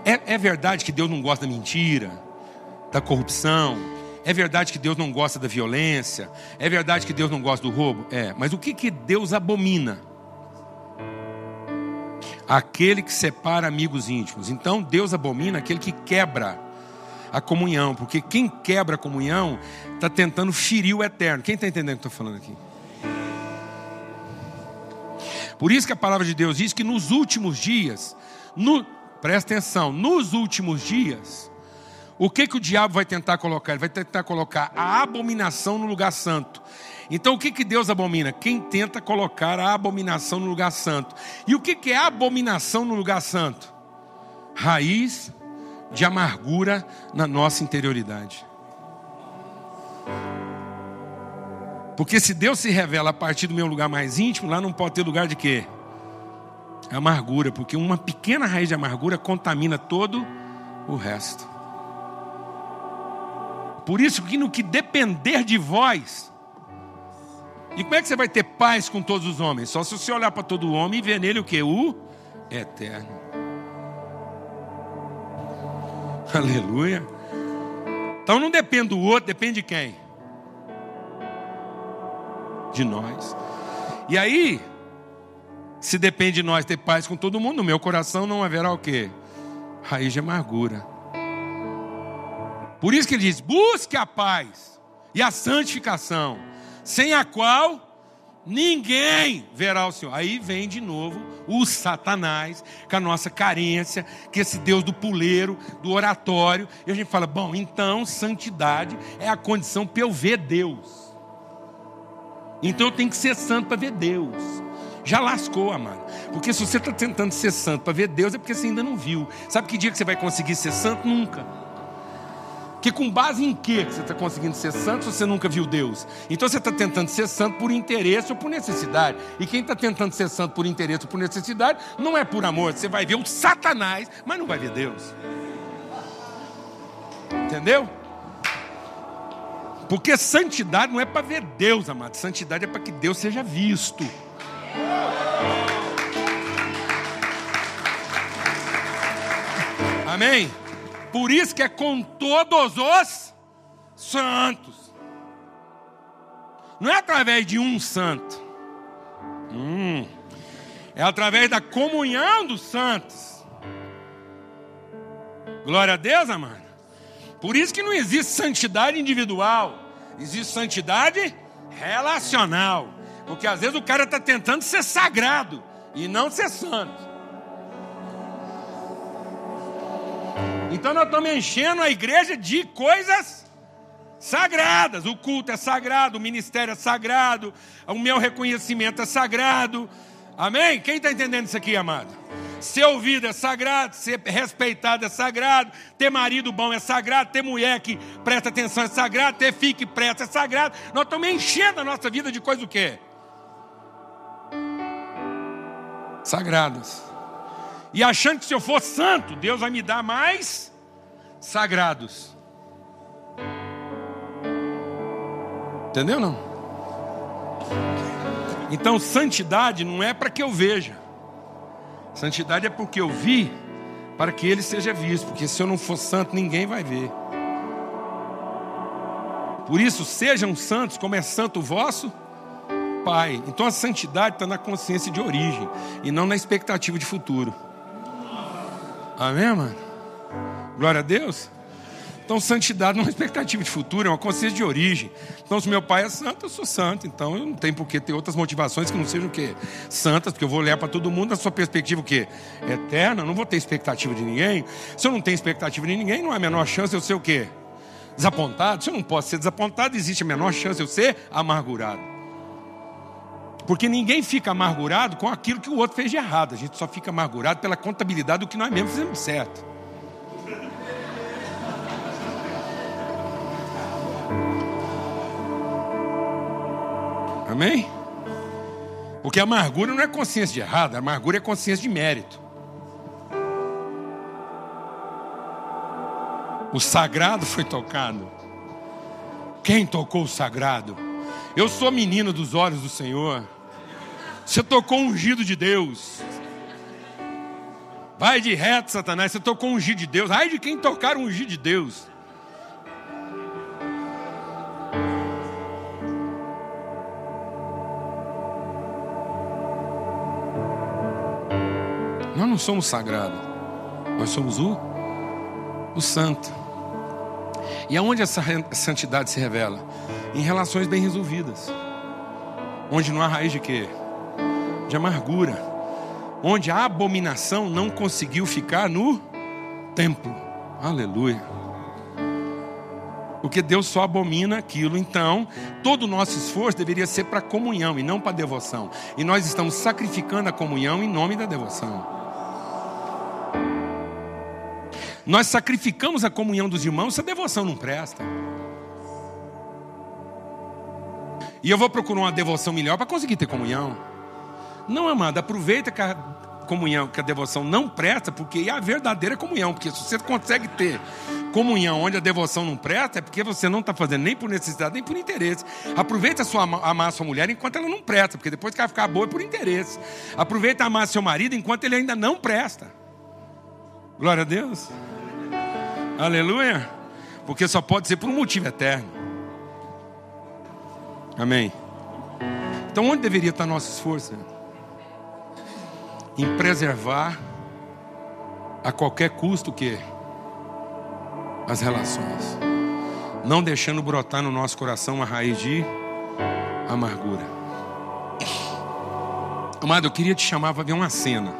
É, é verdade que Deus não gosta da mentira, da corrupção. É verdade que Deus não gosta da violência. É verdade que Deus não gosta do roubo. É, mas o que, que Deus abomina? Aquele que separa amigos íntimos. Então Deus abomina aquele que quebra a comunhão, porque quem quebra a comunhão está tentando ferir o eterno. Quem está entendendo o que eu estou falando aqui? Por isso que a palavra de Deus diz que nos últimos dias, no, presta atenção, nos últimos dias, o que, que o diabo vai tentar colocar? Ele vai tentar colocar a abominação no lugar santo. Então o que, que Deus abomina? Quem tenta colocar a abominação no lugar santo. E o que, que é abominação no lugar santo? Raiz de amargura na nossa interioridade. Porque se Deus se revela a partir do meu lugar mais íntimo, lá não pode ter lugar de quê? Amargura, porque uma pequena raiz de amargura contamina todo o resto. Por isso que no que depender de vós, e como é que você vai ter paz com todos os homens? Só se você olhar para todo homem e ver nele o que? O eterno. Aleluia. Então não depende do outro, depende de quem? de nós. E aí, se depende de nós ter paz com todo mundo, no meu coração não haverá o quê? Raiz de amargura. Por isso que ele diz: busque a paz e a santificação, sem a qual ninguém verá o Senhor. Aí vem de novo o Satanás, com a nossa carência, que esse Deus do puleiro, do oratório. E a gente fala: bom, então santidade é a condição para eu ver Deus. Então eu tenho que ser santo para ver Deus. Já lascou, amado. Porque se você está tentando ser santo para ver Deus, é porque você ainda não viu. Sabe que dia que você vai conseguir ser santo? Nunca. Que com base em que você está conseguindo ser santo se você nunca viu Deus? Então você está tentando ser santo por interesse ou por necessidade. E quem está tentando ser santo por interesse ou por necessidade, não é por amor. Você vai ver o Satanás, mas não vai ver Deus. Entendeu? Porque santidade não é para ver Deus, amado. Santidade é para que Deus seja visto. Amém? Por isso que é com todos os santos. Não é através de um santo. Hum, é através da comunhão dos santos. Glória a Deus, amado. Por isso que não existe santidade individual. Existe santidade relacional. Porque às vezes o cara está tentando ser sagrado e não ser santo. Então nós estamos enchendo a igreja de coisas sagradas. O culto é sagrado, o ministério é sagrado, o meu reconhecimento é sagrado. Amém? Quem está entendendo isso aqui, amado? Ser ouvido é sagrado, ser respeitado é sagrado, ter marido bom é sagrado, ter mulher que presta atenção é sagrado, ter filho que presta é sagrado. Nós estamos enchendo a nossa vida de coisa o quê? Sagradas. E achando que se eu for santo, Deus vai me dar mais sagrados. Entendeu não? Então santidade não é para que eu veja. Santidade é porque eu vi para que ele seja visto, porque se eu não for santo, ninguém vai ver. Por isso, sejam santos, como é santo o vosso Pai. Então a santidade está na consciência de origem e não na expectativa de futuro. Amém, mano? Glória a Deus. Então, santidade não é uma expectativa de futuro, é uma consciência de origem. Então, se meu pai é santo, eu sou santo. Então, eu não tenho por que ter outras motivações que não sejam o quê? Santas, porque eu vou olhar para todo mundo na sua perspectiva o quê? Eterna, eu não vou ter expectativa de ninguém. Se eu não tenho expectativa de ninguém, não há a menor chance de eu ser o quê? Desapontado. Se eu não posso ser desapontado, existe a menor chance de eu ser amargurado. Porque ninguém fica amargurado com aquilo que o outro fez de errado. A gente só fica amargurado pela contabilidade do que nós mesmos fizemos certo. Amém? Porque a amargura não é consciência de errado, a amargura é consciência de mérito. O sagrado foi tocado. Quem tocou o sagrado? Eu sou menino dos olhos do Senhor. Você tocou ungido de Deus. Vai de reto, Satanás. Você tocou ungido de Deus. Ai de quem tocar ungido de Deus. Nós não somos sagrados. Nós somos o, o santo. E aonde essa santidade se revela? Em relações bem resolvidas. Onde não há raiz de quê? De amargura. Onde a abominação não conseguiu ficar no templo. Aleluia. Porque Deus só abomina aquilo. Então, todo o nosso esforço deveria ser para comunhão e não para devoção. E nós estamos sacrificando a comunhão em nome da devoção. Nós sacrificamos a comunhão dos irmãos se a devoção não presta. E eu vou procurar uma devoção melhor para conseguir ter comunhão. Não, amado, aproveita que a comunhão, que a devoção não presta, porque é a verdadeira comunhão. Porque se você consegue ter comunhão onde a devoção não presta, é porque você não está fazendo nem por necessidade, nem por interesse. Aproveita a sua, amar a sua mulher enquanto ela não presta, porque depois que ela ficar boa é por interesse. Aproveita a amar seu marido enquanto ele ainda não presta. Glória a Deus. Aleluia. Porque só pode ser por um motivo eterno. Amém. Então, onde deveria estar nosso esforço? Em preservar a qualquer custo que as relações, não deixando brotar no nosso coração uma raiz de amargura. Amado, eu queria te chamar para ver uma cena.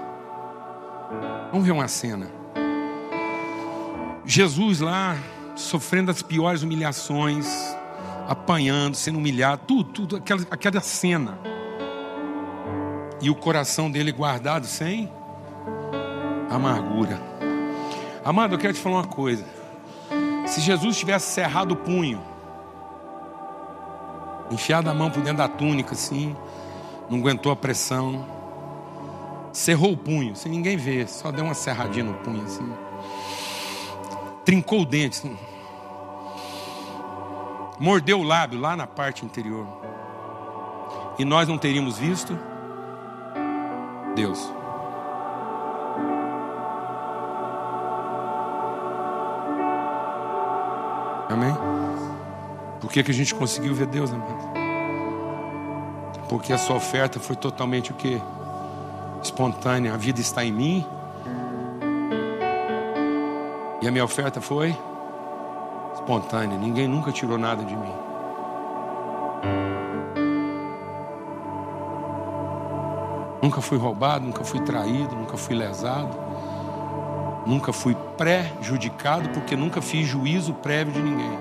Vamos ver uma cena. Jesus lá, sofrendo as piores humilhações, apanhando, sendo humilhado, tudo, tudo, aquela, aquela cena. E o coração dele guardado sem amargura. Amado, eu quero te falar uma coisa. Se Jesus tivesse cerrado o punho, enfiado a mão por dentro da túnica, assim, não aguentou a pressão, cerrou o punho, sem ninguém ver, só deu uma serradinha no punho, assim trincou o dente, mordeu o lábio lá na parte interior, e nós não teríamos visto Deus. Amém? Por que, que a gente conseguiu ver Deus, amado? Porque a sua oferta foi totalmente o que? Espontânea. A vida está em mim e a minha oferta foi espontânea. Ninguém nunca tirou nada de mim. Nunca fui roubado, nunca fui traído, nunca fui lesado. Nunca fui prejudicado porque nunca fiz juízo prévio de ninguém.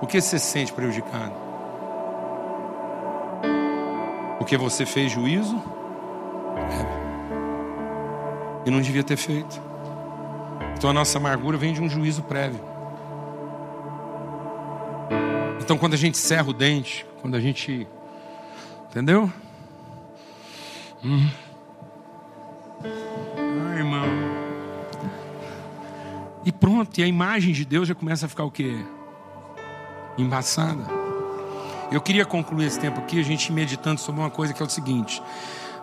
Por que você se sente prejudicado? Porque você fez juízo prévio. E não devia ter feito. Então a nossa amargura vem de um juízo prévio. Então quando a gente serra o dente, quando a gente. Entendeu? Hum. Irmão. E pronto, e a imagem de Deus já começa a ficar o quê? Embaçada. Eu queria concluir esse tempo aqui, a gente meditando sobre uma coisa que é o seguinte: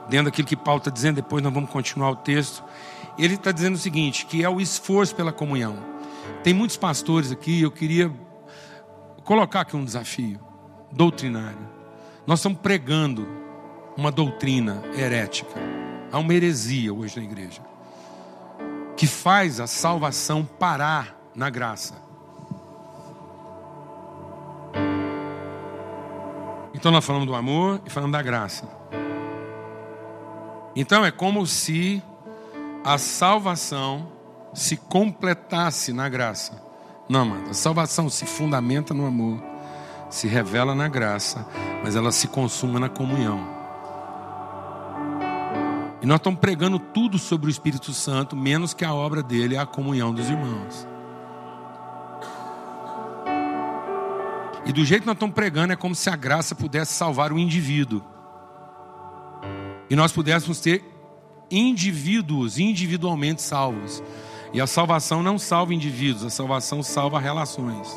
dentro daquilo que Paulo está dizendo, depois nós vamos continuar o texto ele está dizendo o seguinte: que é o esforço pela comunhão. Tem muitos pastores aqui, eu queria colocar aqui um desafio doutrinário. Nós estamos pregando uma doutrina herética, há uma heresia hoje na igreja, que faz a salvação parar na graça. Então nós falamos do amor e falamos da graça. Então é como se a salvação se completasse na graça. Não, amado, a salvação se fundamenta no amor, se revela na graça, mas ela se consuma na comunhão. E nós estamos pregando tudo sobre o Espírito Santo, menos que a obra dele é a comunhão dos irmãos. E do jeito que nós estamos pregando, é como se a graça pudesse salvar o indivíduo. E nós pudéssemos ter indivíduos individualmente salvos. E a salvação não salva indivíduos, a salvação salva relações.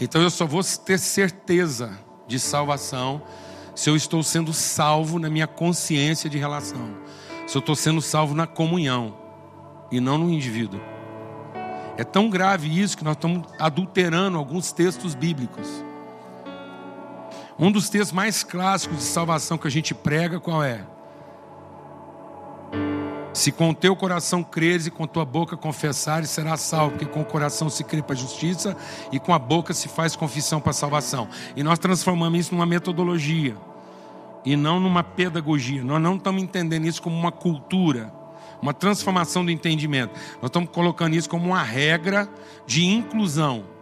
Então eu só vou ter certeza de salvação se eu estou sendo salvo na minha consciência de relação, se eu estou sendo salvo na comunhão e não no indivíduo. É tão grave isso que nós estamos adulterando alguns textos bíblicos. Um dos textos mais clássicos de salvação que a gente prega, qual é? Se com teu coração creres e com tua boca confessares, serás salvo, porque com o coração se crê para a justiça e com a boca se faz confissão para a salvação. E nós transformamos isso numa metodologia e não numa pedagogia. Nós não estamos entendendo isso como uma cultura, uma transformação do entendimento. Nós estamos colocando isso como uma regra de inclusão.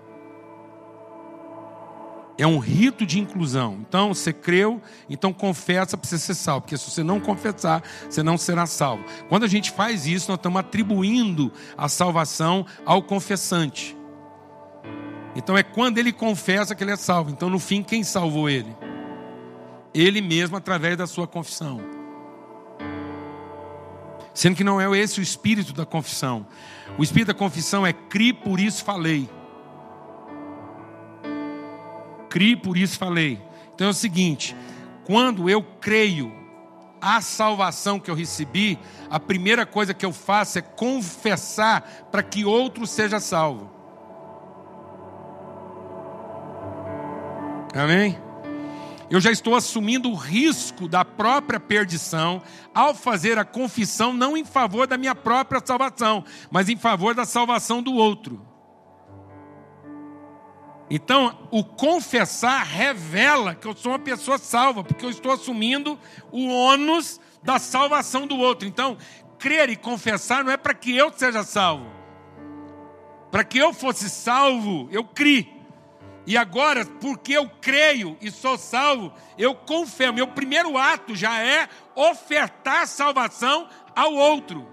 É um rito de inclusão. Então, você creu, então confessa para você ser salvo. Porque se você não confessar, você não será salvo. Quando a gente faz isso, nós estamos atribuindo a salvação ao confessante. Então é quando ele confessa que ele é salvo. Então, no fim, quem salvou ele? Ele mesmo através da sua confissão. Sendo que não é esse o espírito da confissão. O espírito da confissão é cri, por isso falei criei, por isso falei. Então é o seguinte: quando eu creio a salvação que eu recebi, a primeira coisa que eu faço é confessar para que outro seja salvo. Amém? Eu já estou assumindo o risco da própria perdição ao fazer a confissão, não em favor da minha própria salvação, mas em favor da salvação do outro. Então, o confessar revela que eu sou uma pessoa salva, porque eu estou assumindo o ônus da salvação do outro. Então, crer e confessar não é para que eu seja salvo. Para que eu fosse salvo, eu criei. E agora, porque eu creio e sou salvo, eu confio. Meu primeiro ato já é ofertar salvação ao outro.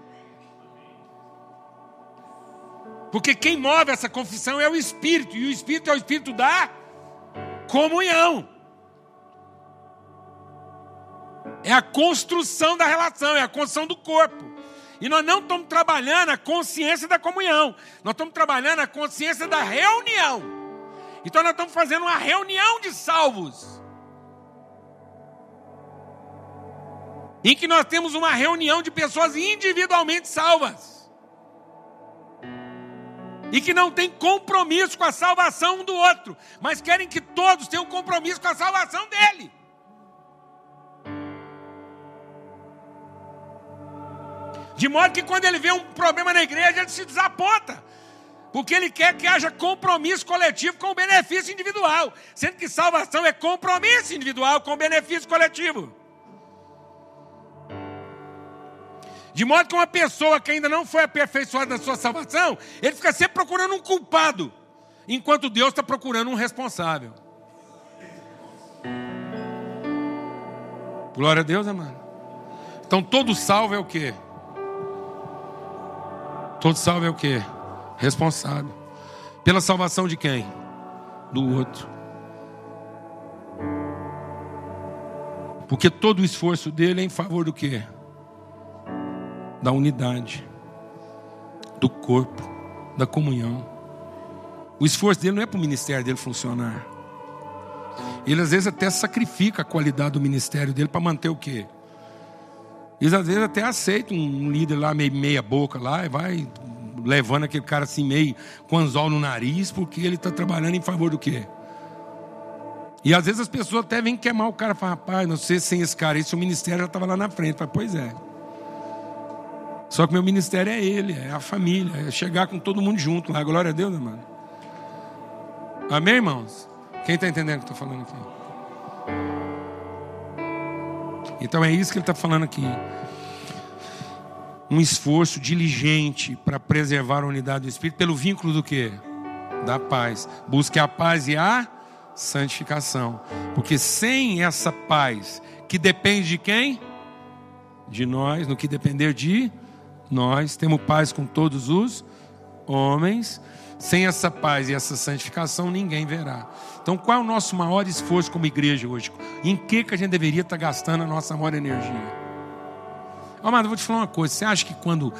Porque quem move essa confissão é o Espírito, e o Espírito é o Espírito da comunhão. É a construção da relação, é a construção do corpo. E nós não estamos trabalhando a consciência da comunhão, nós estamos trabalhando a consciência da reunião. Então nós estamos fazendo uma reunião de salvos. Em que nós temos uma reunião de pessoas individualmente salvas e que não tem compromisso com a salvação um do outro, mas querem que todos tenham compromisso com a salvação dele. De modo que quando ele vê um problema na igreja, ele se desaponta. Porque ele quer que haja compromisso coletivo com o benefício individual. Sendo que salvação é compromisso individual com o benefício coletivo. De modo que uma pessoa que ainda não foi aperfeiçoada na sua salvação, ele fica sempre procurando um culpado, enquanto Deus está procurando um responsável. Glória a Deus, amado. Então todo salvo é o quê? Todo salvo é o quê? Responsável. Pela salvação de quem? Do outro. Porque todo o esforço dele é em favor do quê? Da unidade, do corpo, da comunhão. O esforço dele não é para o ministério dele funcionar. Ele às vezes até sacrifica a qualidade do ministério dele para manter o quê? Eles às vezes até aceitam um líder lá meio meia boca lá e vai levando aquele cara assim meio com anzol no nariz porque ele está trabalhando em favor do quê? E às vezes as pessoas até vêm queimar o cara e falam, rapaz, não sei sem esse cara, esse o ministério já estava lá na frente. Falo, pois é. Só que meu ministério é ele, é a família, é chegar com todo mundo junto lá. Glória a Deus, mano. Amém, irmãos? Quem está entendendo o que eu estou falando aqui? Então é isso que ele está falando aqui. Um esforço diligente para preservar a unidade do Espírito pelo vínculo do que? Da paz. Busque a paz e a santificação. Porque sem essa paz, que depende de quem? De nós, no que depender de nós temos paz com todos os homens. Sem essa paz e essa santificação, ninguém verá. Então, qual é o nosso maior esforço como igreja hoje? Em que, que a gente deveria estar gastando a nossa maior energia? Amado, vou te falar uma coisa. Você acha que quando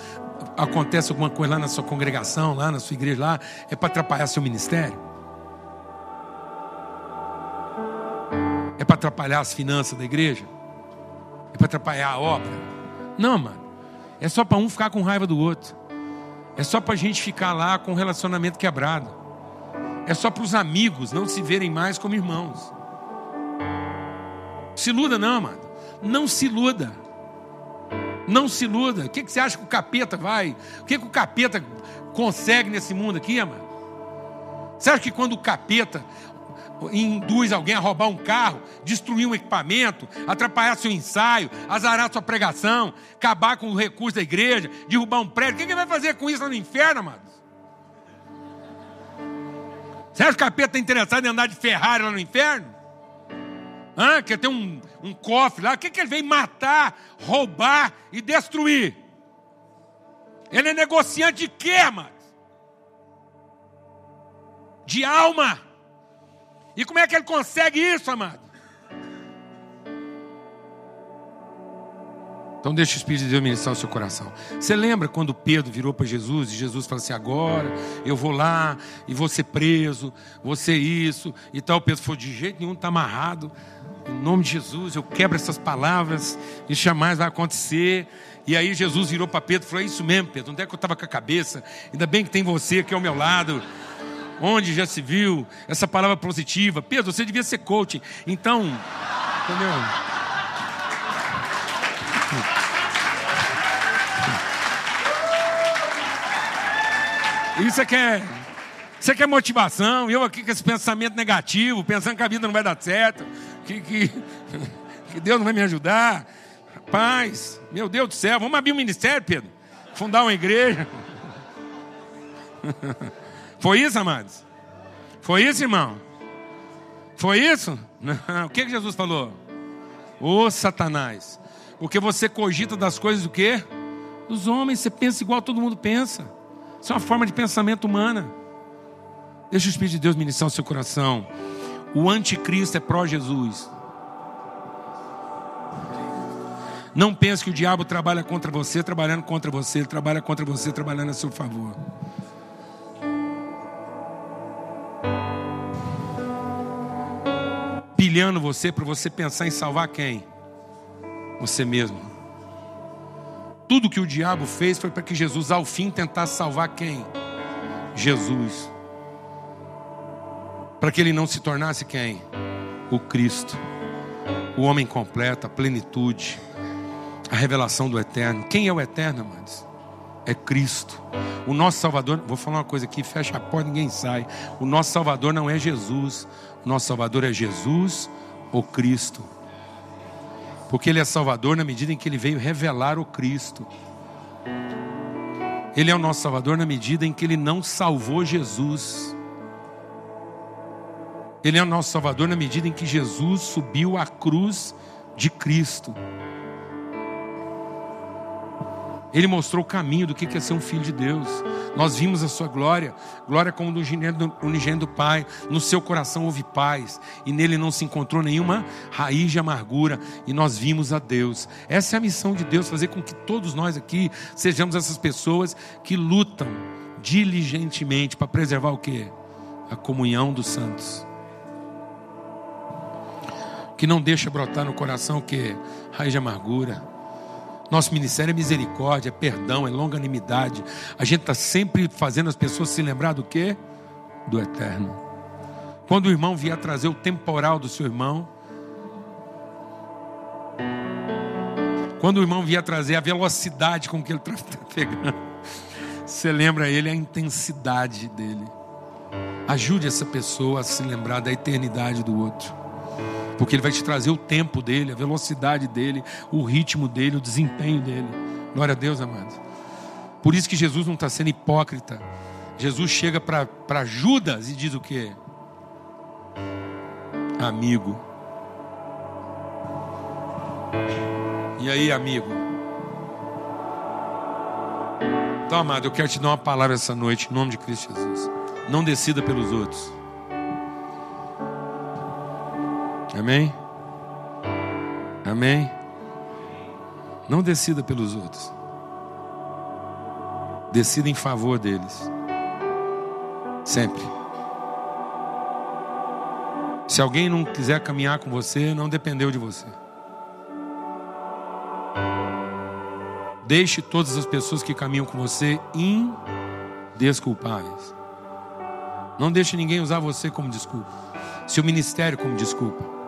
acontece alguma coisa lá na sua congregação, lá na sua igreja, lá, é para atrapalhar seu ministério? É para atrapalhar as finanças da igreja? É para atrapalhar a obra? Não, mano. É só para um ficar com raiva do outro. É só para a gente ficar lá com o relacionamento quebrado. É só para os amigos não se verem mais como irmãos. Se iluda, não, amado. Não se iluda. Não se iluda. O que, que você acha que o capeta vai? O que, que o capeta consegue nesse mundo aqui, amado? Você acha que quando o capeta induz alguém a roubar um carro, destruir um equipamento, atrapalhar seu ensaio, azarar sua pregação, acabar com o recurso da igreja, derrubar um prédio, o que ele vai fazer com isso no inferno, amados? Você acha que o capeta está interessado em andar de Ferrari lá no inferno? Hã? Quer ter um, um cofre lá? O que, que ele vem matar, roubar e destruir? Ele é negociante de quê, amados? De alma. E como é que ele consegue isso, amado? Então deixa o Espírito de Deus ministrar o seu coração. Você lembra quando Pedro virou para Jesus e Jesus falou assim: agora eu vou lá e vou ser preso, vou ser isso e tal. Pedro falou: de jeito nenhum está amarrado. Em nome de Jesus, eu quebro essas palavras, isso jamais vai acontecer. E aí Jesus virou para Pedro e falou: é isso mesmo, Pedro, onde é que eu estava com a cabeça? Ainda bem que tem você aqui ao meu lado. Onde já se viu essa palavra positiva? Pedro, você devia ser coach. Então, entendeu? Isso que é, isso é que é motivação. Eu aqui com esse pensamento negativo, pensando que a vida não vai dar certo, que, que, que Deus não vai me ajudar. Rapaz, meu Deus do céu, vamos abrir um ministério, Pedro. Fundar uma igreja. Foi isso, amados? Foi isso, irmão? Foi isso? Não. O que, que Jesus falou? Ô Satanás, porque você cogita das coisas do quê? Dos homens, você pensa igual todo mundo pensa. Isso é uma forma de pensamento humana. Deixa o Espírito de Deus ministrar o seu coração. O anticristo é pró-Jesus. Não pense que o diabo trabalha contra você, trabalhando contra você, ele trabalha contra você, trabalhando a seu favor. Pilhando você para você pensar em salvar quem? Você mesmo. Tudo que o diabo fez foi para que Jesus, ao fim, tentasse salvar quem? Jesus. Para que ele não se tornasse quem? O Cristo. O homem completo, a plenitude, a revelação do eterno. Quem é o eterno, amados? É Cristo. O nosso Salvador, vou falar uma coisa aqui, fecha a porta, ninguém sai. O nosso Salvador não é Jesus. Nosso Salvador é Jesus, o Cristo. Porque Ele é Salvador na medida em que Ele veio revelar o Cristo. Ele é o nosso Salvador na medida em que Ele não salvou Jesus. Ele é o nosso Salvador na medida em que Jesus subiu à cruz de Cristo. Ele mostrou o caminho do que é ser um filho de Deus. Nós vimos a sua glória, glória como do unigênito do Pai. No seu coração houve paz, e nele não se encontrou nenhuma raiz de amargura, e nós vimos a Deus. Essa é a missão de Deus, fazer com que todos nós aqui sejamos essas pessoas que lutam diligentemente para preservar o que? A comunhão dos santos. Que não deixa brotar no coração o que? Raiz de amargura nosso ministério é misericórdia, é perdão, é longanimidade. A gente está sempre fazendo as pessoas se lembrar do que? Do eterno. Quando o irmão vier trazer o temporal do seu irmão, quando o irmão vier trazer a velocidade com que ele está pegando, você lembra ele a intensidade dele. Ajude essa pessoa a se lembrar da eternidade do outro porque Ele vai te trazer o tempo dele, a velocidade dele, o ritmo dele, o desempenho dele. Glória a Deus, amados. Por isso que Jesus não está sendo hipócrita. Jesus chega para Judas e diz o que? Amigo. E aí, amigo? Então, amado, eu quero te dar uma palavra essa noite, em nome de Cristo Jesus. Não decida pelos outros. Amém? Amém? Não decida pelos outros. Decida em favor deles. Sempre. Se alguém não quiser caminhar com você, não dependeu de você. Deixe todas as pessoas que caminham com você indesculpáveis. Não deixe ninguém usar você como desculpa. Seu ministério como desculpa.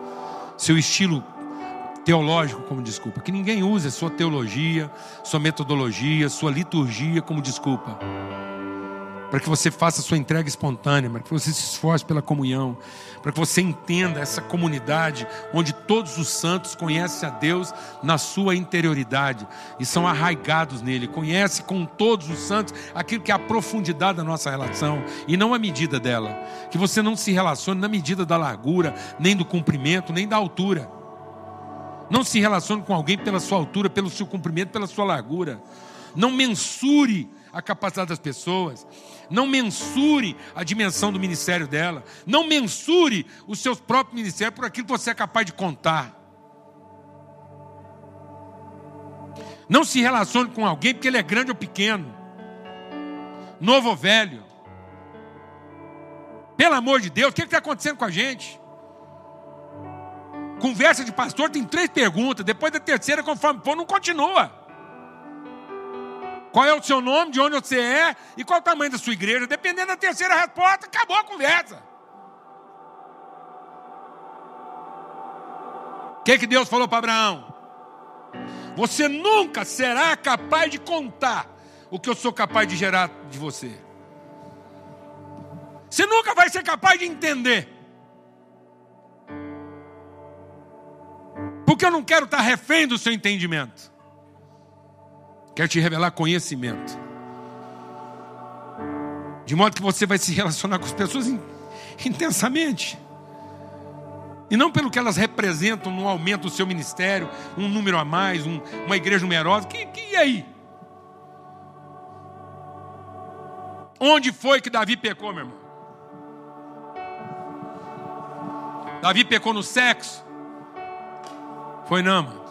Seu estilo teológico como desculpa. Que ninguém use a sua teologia, sua metodologia, sua liturgia como desculpa para que você faça a sua entrega espontânea, para que você se esforce pela comunhão, para que você entenda essa comunidade onde todos os santos conhecem a Deus na sua interioridade e são arraigados nele, conhece com todos os santos aquilo que é a profundidade da nossa relação e não a medida dela. Que você não se relacione na medida da largura, nem do comprimento, nem da altura. Não se relacione com alguém pela sua altura, pelo seu comprimento, pela sua largura. Não mensure a capacidade das pessoas. Não mensure a dimensão do ministério dela. Não mensure os seus próprios ministérios por aquilo que você é capaz de contar. Não se relacione com alguém porque ele é grande ou pequeno, novo ou velho. Pelo amor de Deus, o que está acontecendo com a gente? Conversa de pastor tem três perguntas, depois da terceira, conforme for, não continua. Qual é o seu nome, de onde você é e qual o tamanho da sua igreja. Dependendo da terceira resposta, acabou a conversa. O que, que Deus falou para Abraão? Você nunca será capaz de contar o que eu sou capaz de gerar de você. Você nunca vai ser capaz de entender. Porque eu não quero estar refém do seu entendimento. Quero te revelar conhecimento. De modo que você vai se relacionar com as pessoas intensamente. E não pelo que elas representam no aumento do seu ministério, um número a mais, um, uma igreja numerosa. Que, que e aí? Onde foi que Davi pecou, meu irmão? Davi pecou no sexo? Foi não, mano.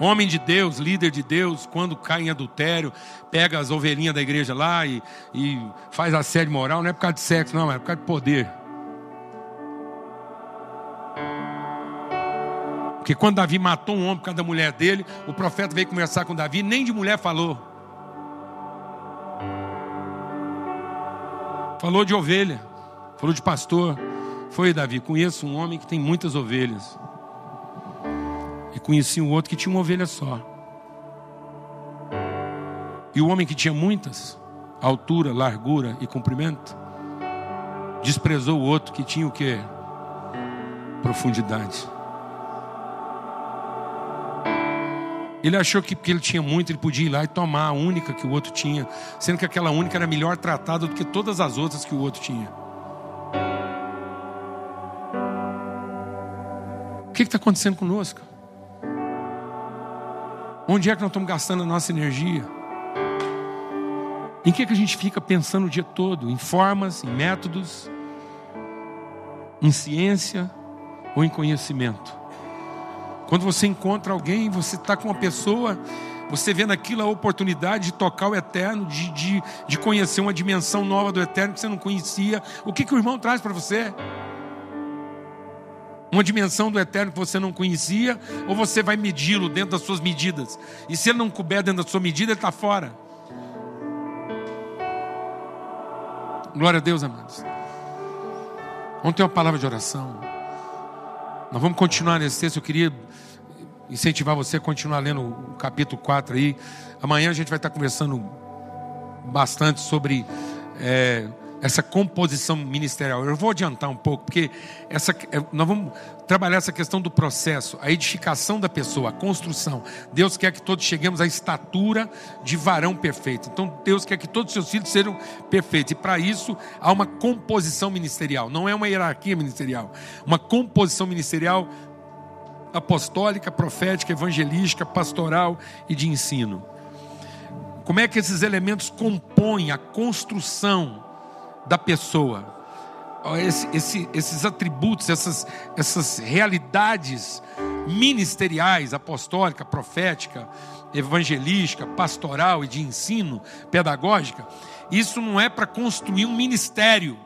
Homem de Deus, líder de Deus, quando cai em adultério, pega as ovelhinhas da igreja lá e, e faz assédio moral, não é por causa de sexo, não, é por causa de poder. Porque quando Davi matou um homem por causa da mulher dele, o profeta veio conversar com Davi, nem de mulher falou. Falou de ovelha, falou de pastor. Foi, Davi, conheço um homem que tem muitas ovelhas. Conheci um outro que tinha uma ovelha só. E o homem que tinha muitas, altura, largura e comprimento, desprezou o outro que tinha o que? Profundidade. Ele achou que porque ele tinha muito, ele podia ir lá e tomar a única que o outro tinha, sendo que aquela única era melhor tratada do que todas as outras que o outro tinha. O que está acontecendo conosco? Onde é que nós estamos gastando a nossa energia? Em que, que a gente fica pensando o dia todo? Em formas, em métodos, em ciência ou em conhecimento? Quando você encontra alguém, você está com uma pessoa, você vê naquilo a oportunidade de tocar o eterno, de, de, de conhecer uma dimensão nova do eterno que você não conhecia. O que, que o irmão traz para você? Uma dimensão do eterno que você não conhecia, ou você vai medi-lo dentro das suas medidas. E se ele não couber dentro da sua medida, ele está fora. Glória a Deus, amados. Vamos ter uma palavra de oração. Nós vamos continuar nesse texto. Eu queria incentivar você a continuar lendo o capítulo 4 aí. Amanhã a gente vai estar conversando bastante sobre. É, essa composição ministerial. Eu vou adiantar um pouco, porque essa, é, nós vamos trabalhar essa questão do processo, a edificação da pessoa, a construção. Deus quer que todos cheguemos à estatura de varão perfeito. Então, Deus quer que todos os seus filhos sejam perfeitos. E para isso, há uma composição ministerial. Não é uma hierarquia ministerial. Uma composição ministerial apostólica, profética, evangelística, pastoral e de ensino. Como é que esses elementos compõem a construção da pessoa. Esse, esse, esses atributos, essas, essas realidades ministeriais, apostólica, profética, evangelística, pastoral e de ensino, pedagógica, isso não é para construir um ministério.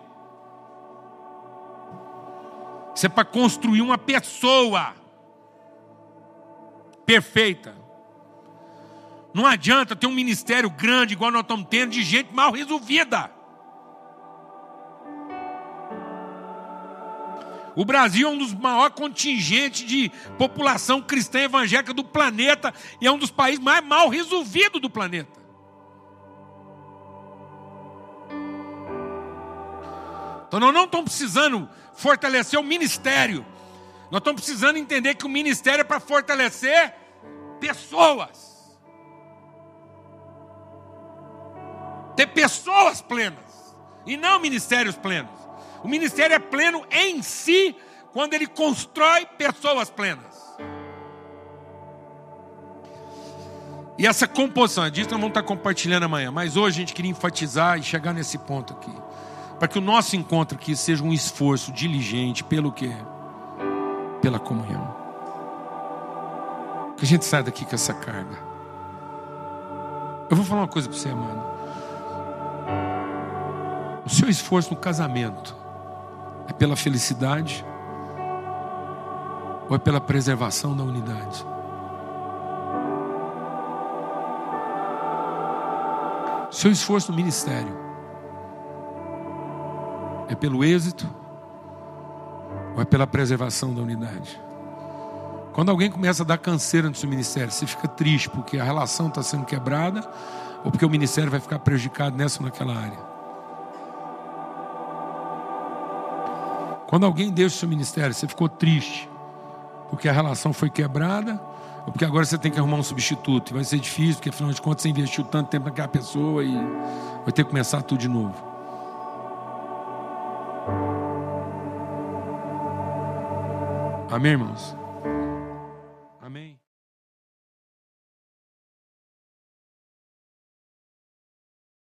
Isso é para construir uma pessoa perfeita. Não adianta ter um ministério grande, igual nós estamos tendo, de gente mal resolvida. O Brasil é um dos maiores contingentes de população cristã evangélica do planeta e é um dos países mais mal resolvidos do planeta. Então nós não estamos precisando fortalecer o ministério. Nós estamos precisando entender que o ministério é para fortalecer pessoas. Ter pessoas plenas e não ministérios plenos. O ministério é pleno em si quando ele constrói pessoas plenas. E essa composição, é disso nós vamos estar compartilhando amanhã, mas hoje a gente queria enfatizar e chegar nesse ponto aqui. Para que o nosso encontro aqui seja um esforço diligente pelo quê? Pela comunhão. Que a gente saia daqui com essa carga. Eu vou falar uma coisa para você, amado. O seu esforço no casamento é pela felicidade ou é pela preservação da unidade? Seu esforço no ministério é pelo êxito ou é pela preservação da unidade? Quando alguém começa a dar canseira no seu ministério, você fica triste porque a relação está sendo quebrada ou porque o ministério vai ficar prejudicado nessa ou naquela área? Quando alguém deixa o seu ministério, você ficou triste porque a relação foi quebrada, ou porque agora você tem que arrumar um substituto. E vai ser difícil, porque afinal de contas você investiu tanto tempo naquela pessoa e vai ter que começar tudo de novo. Amém, irmãos?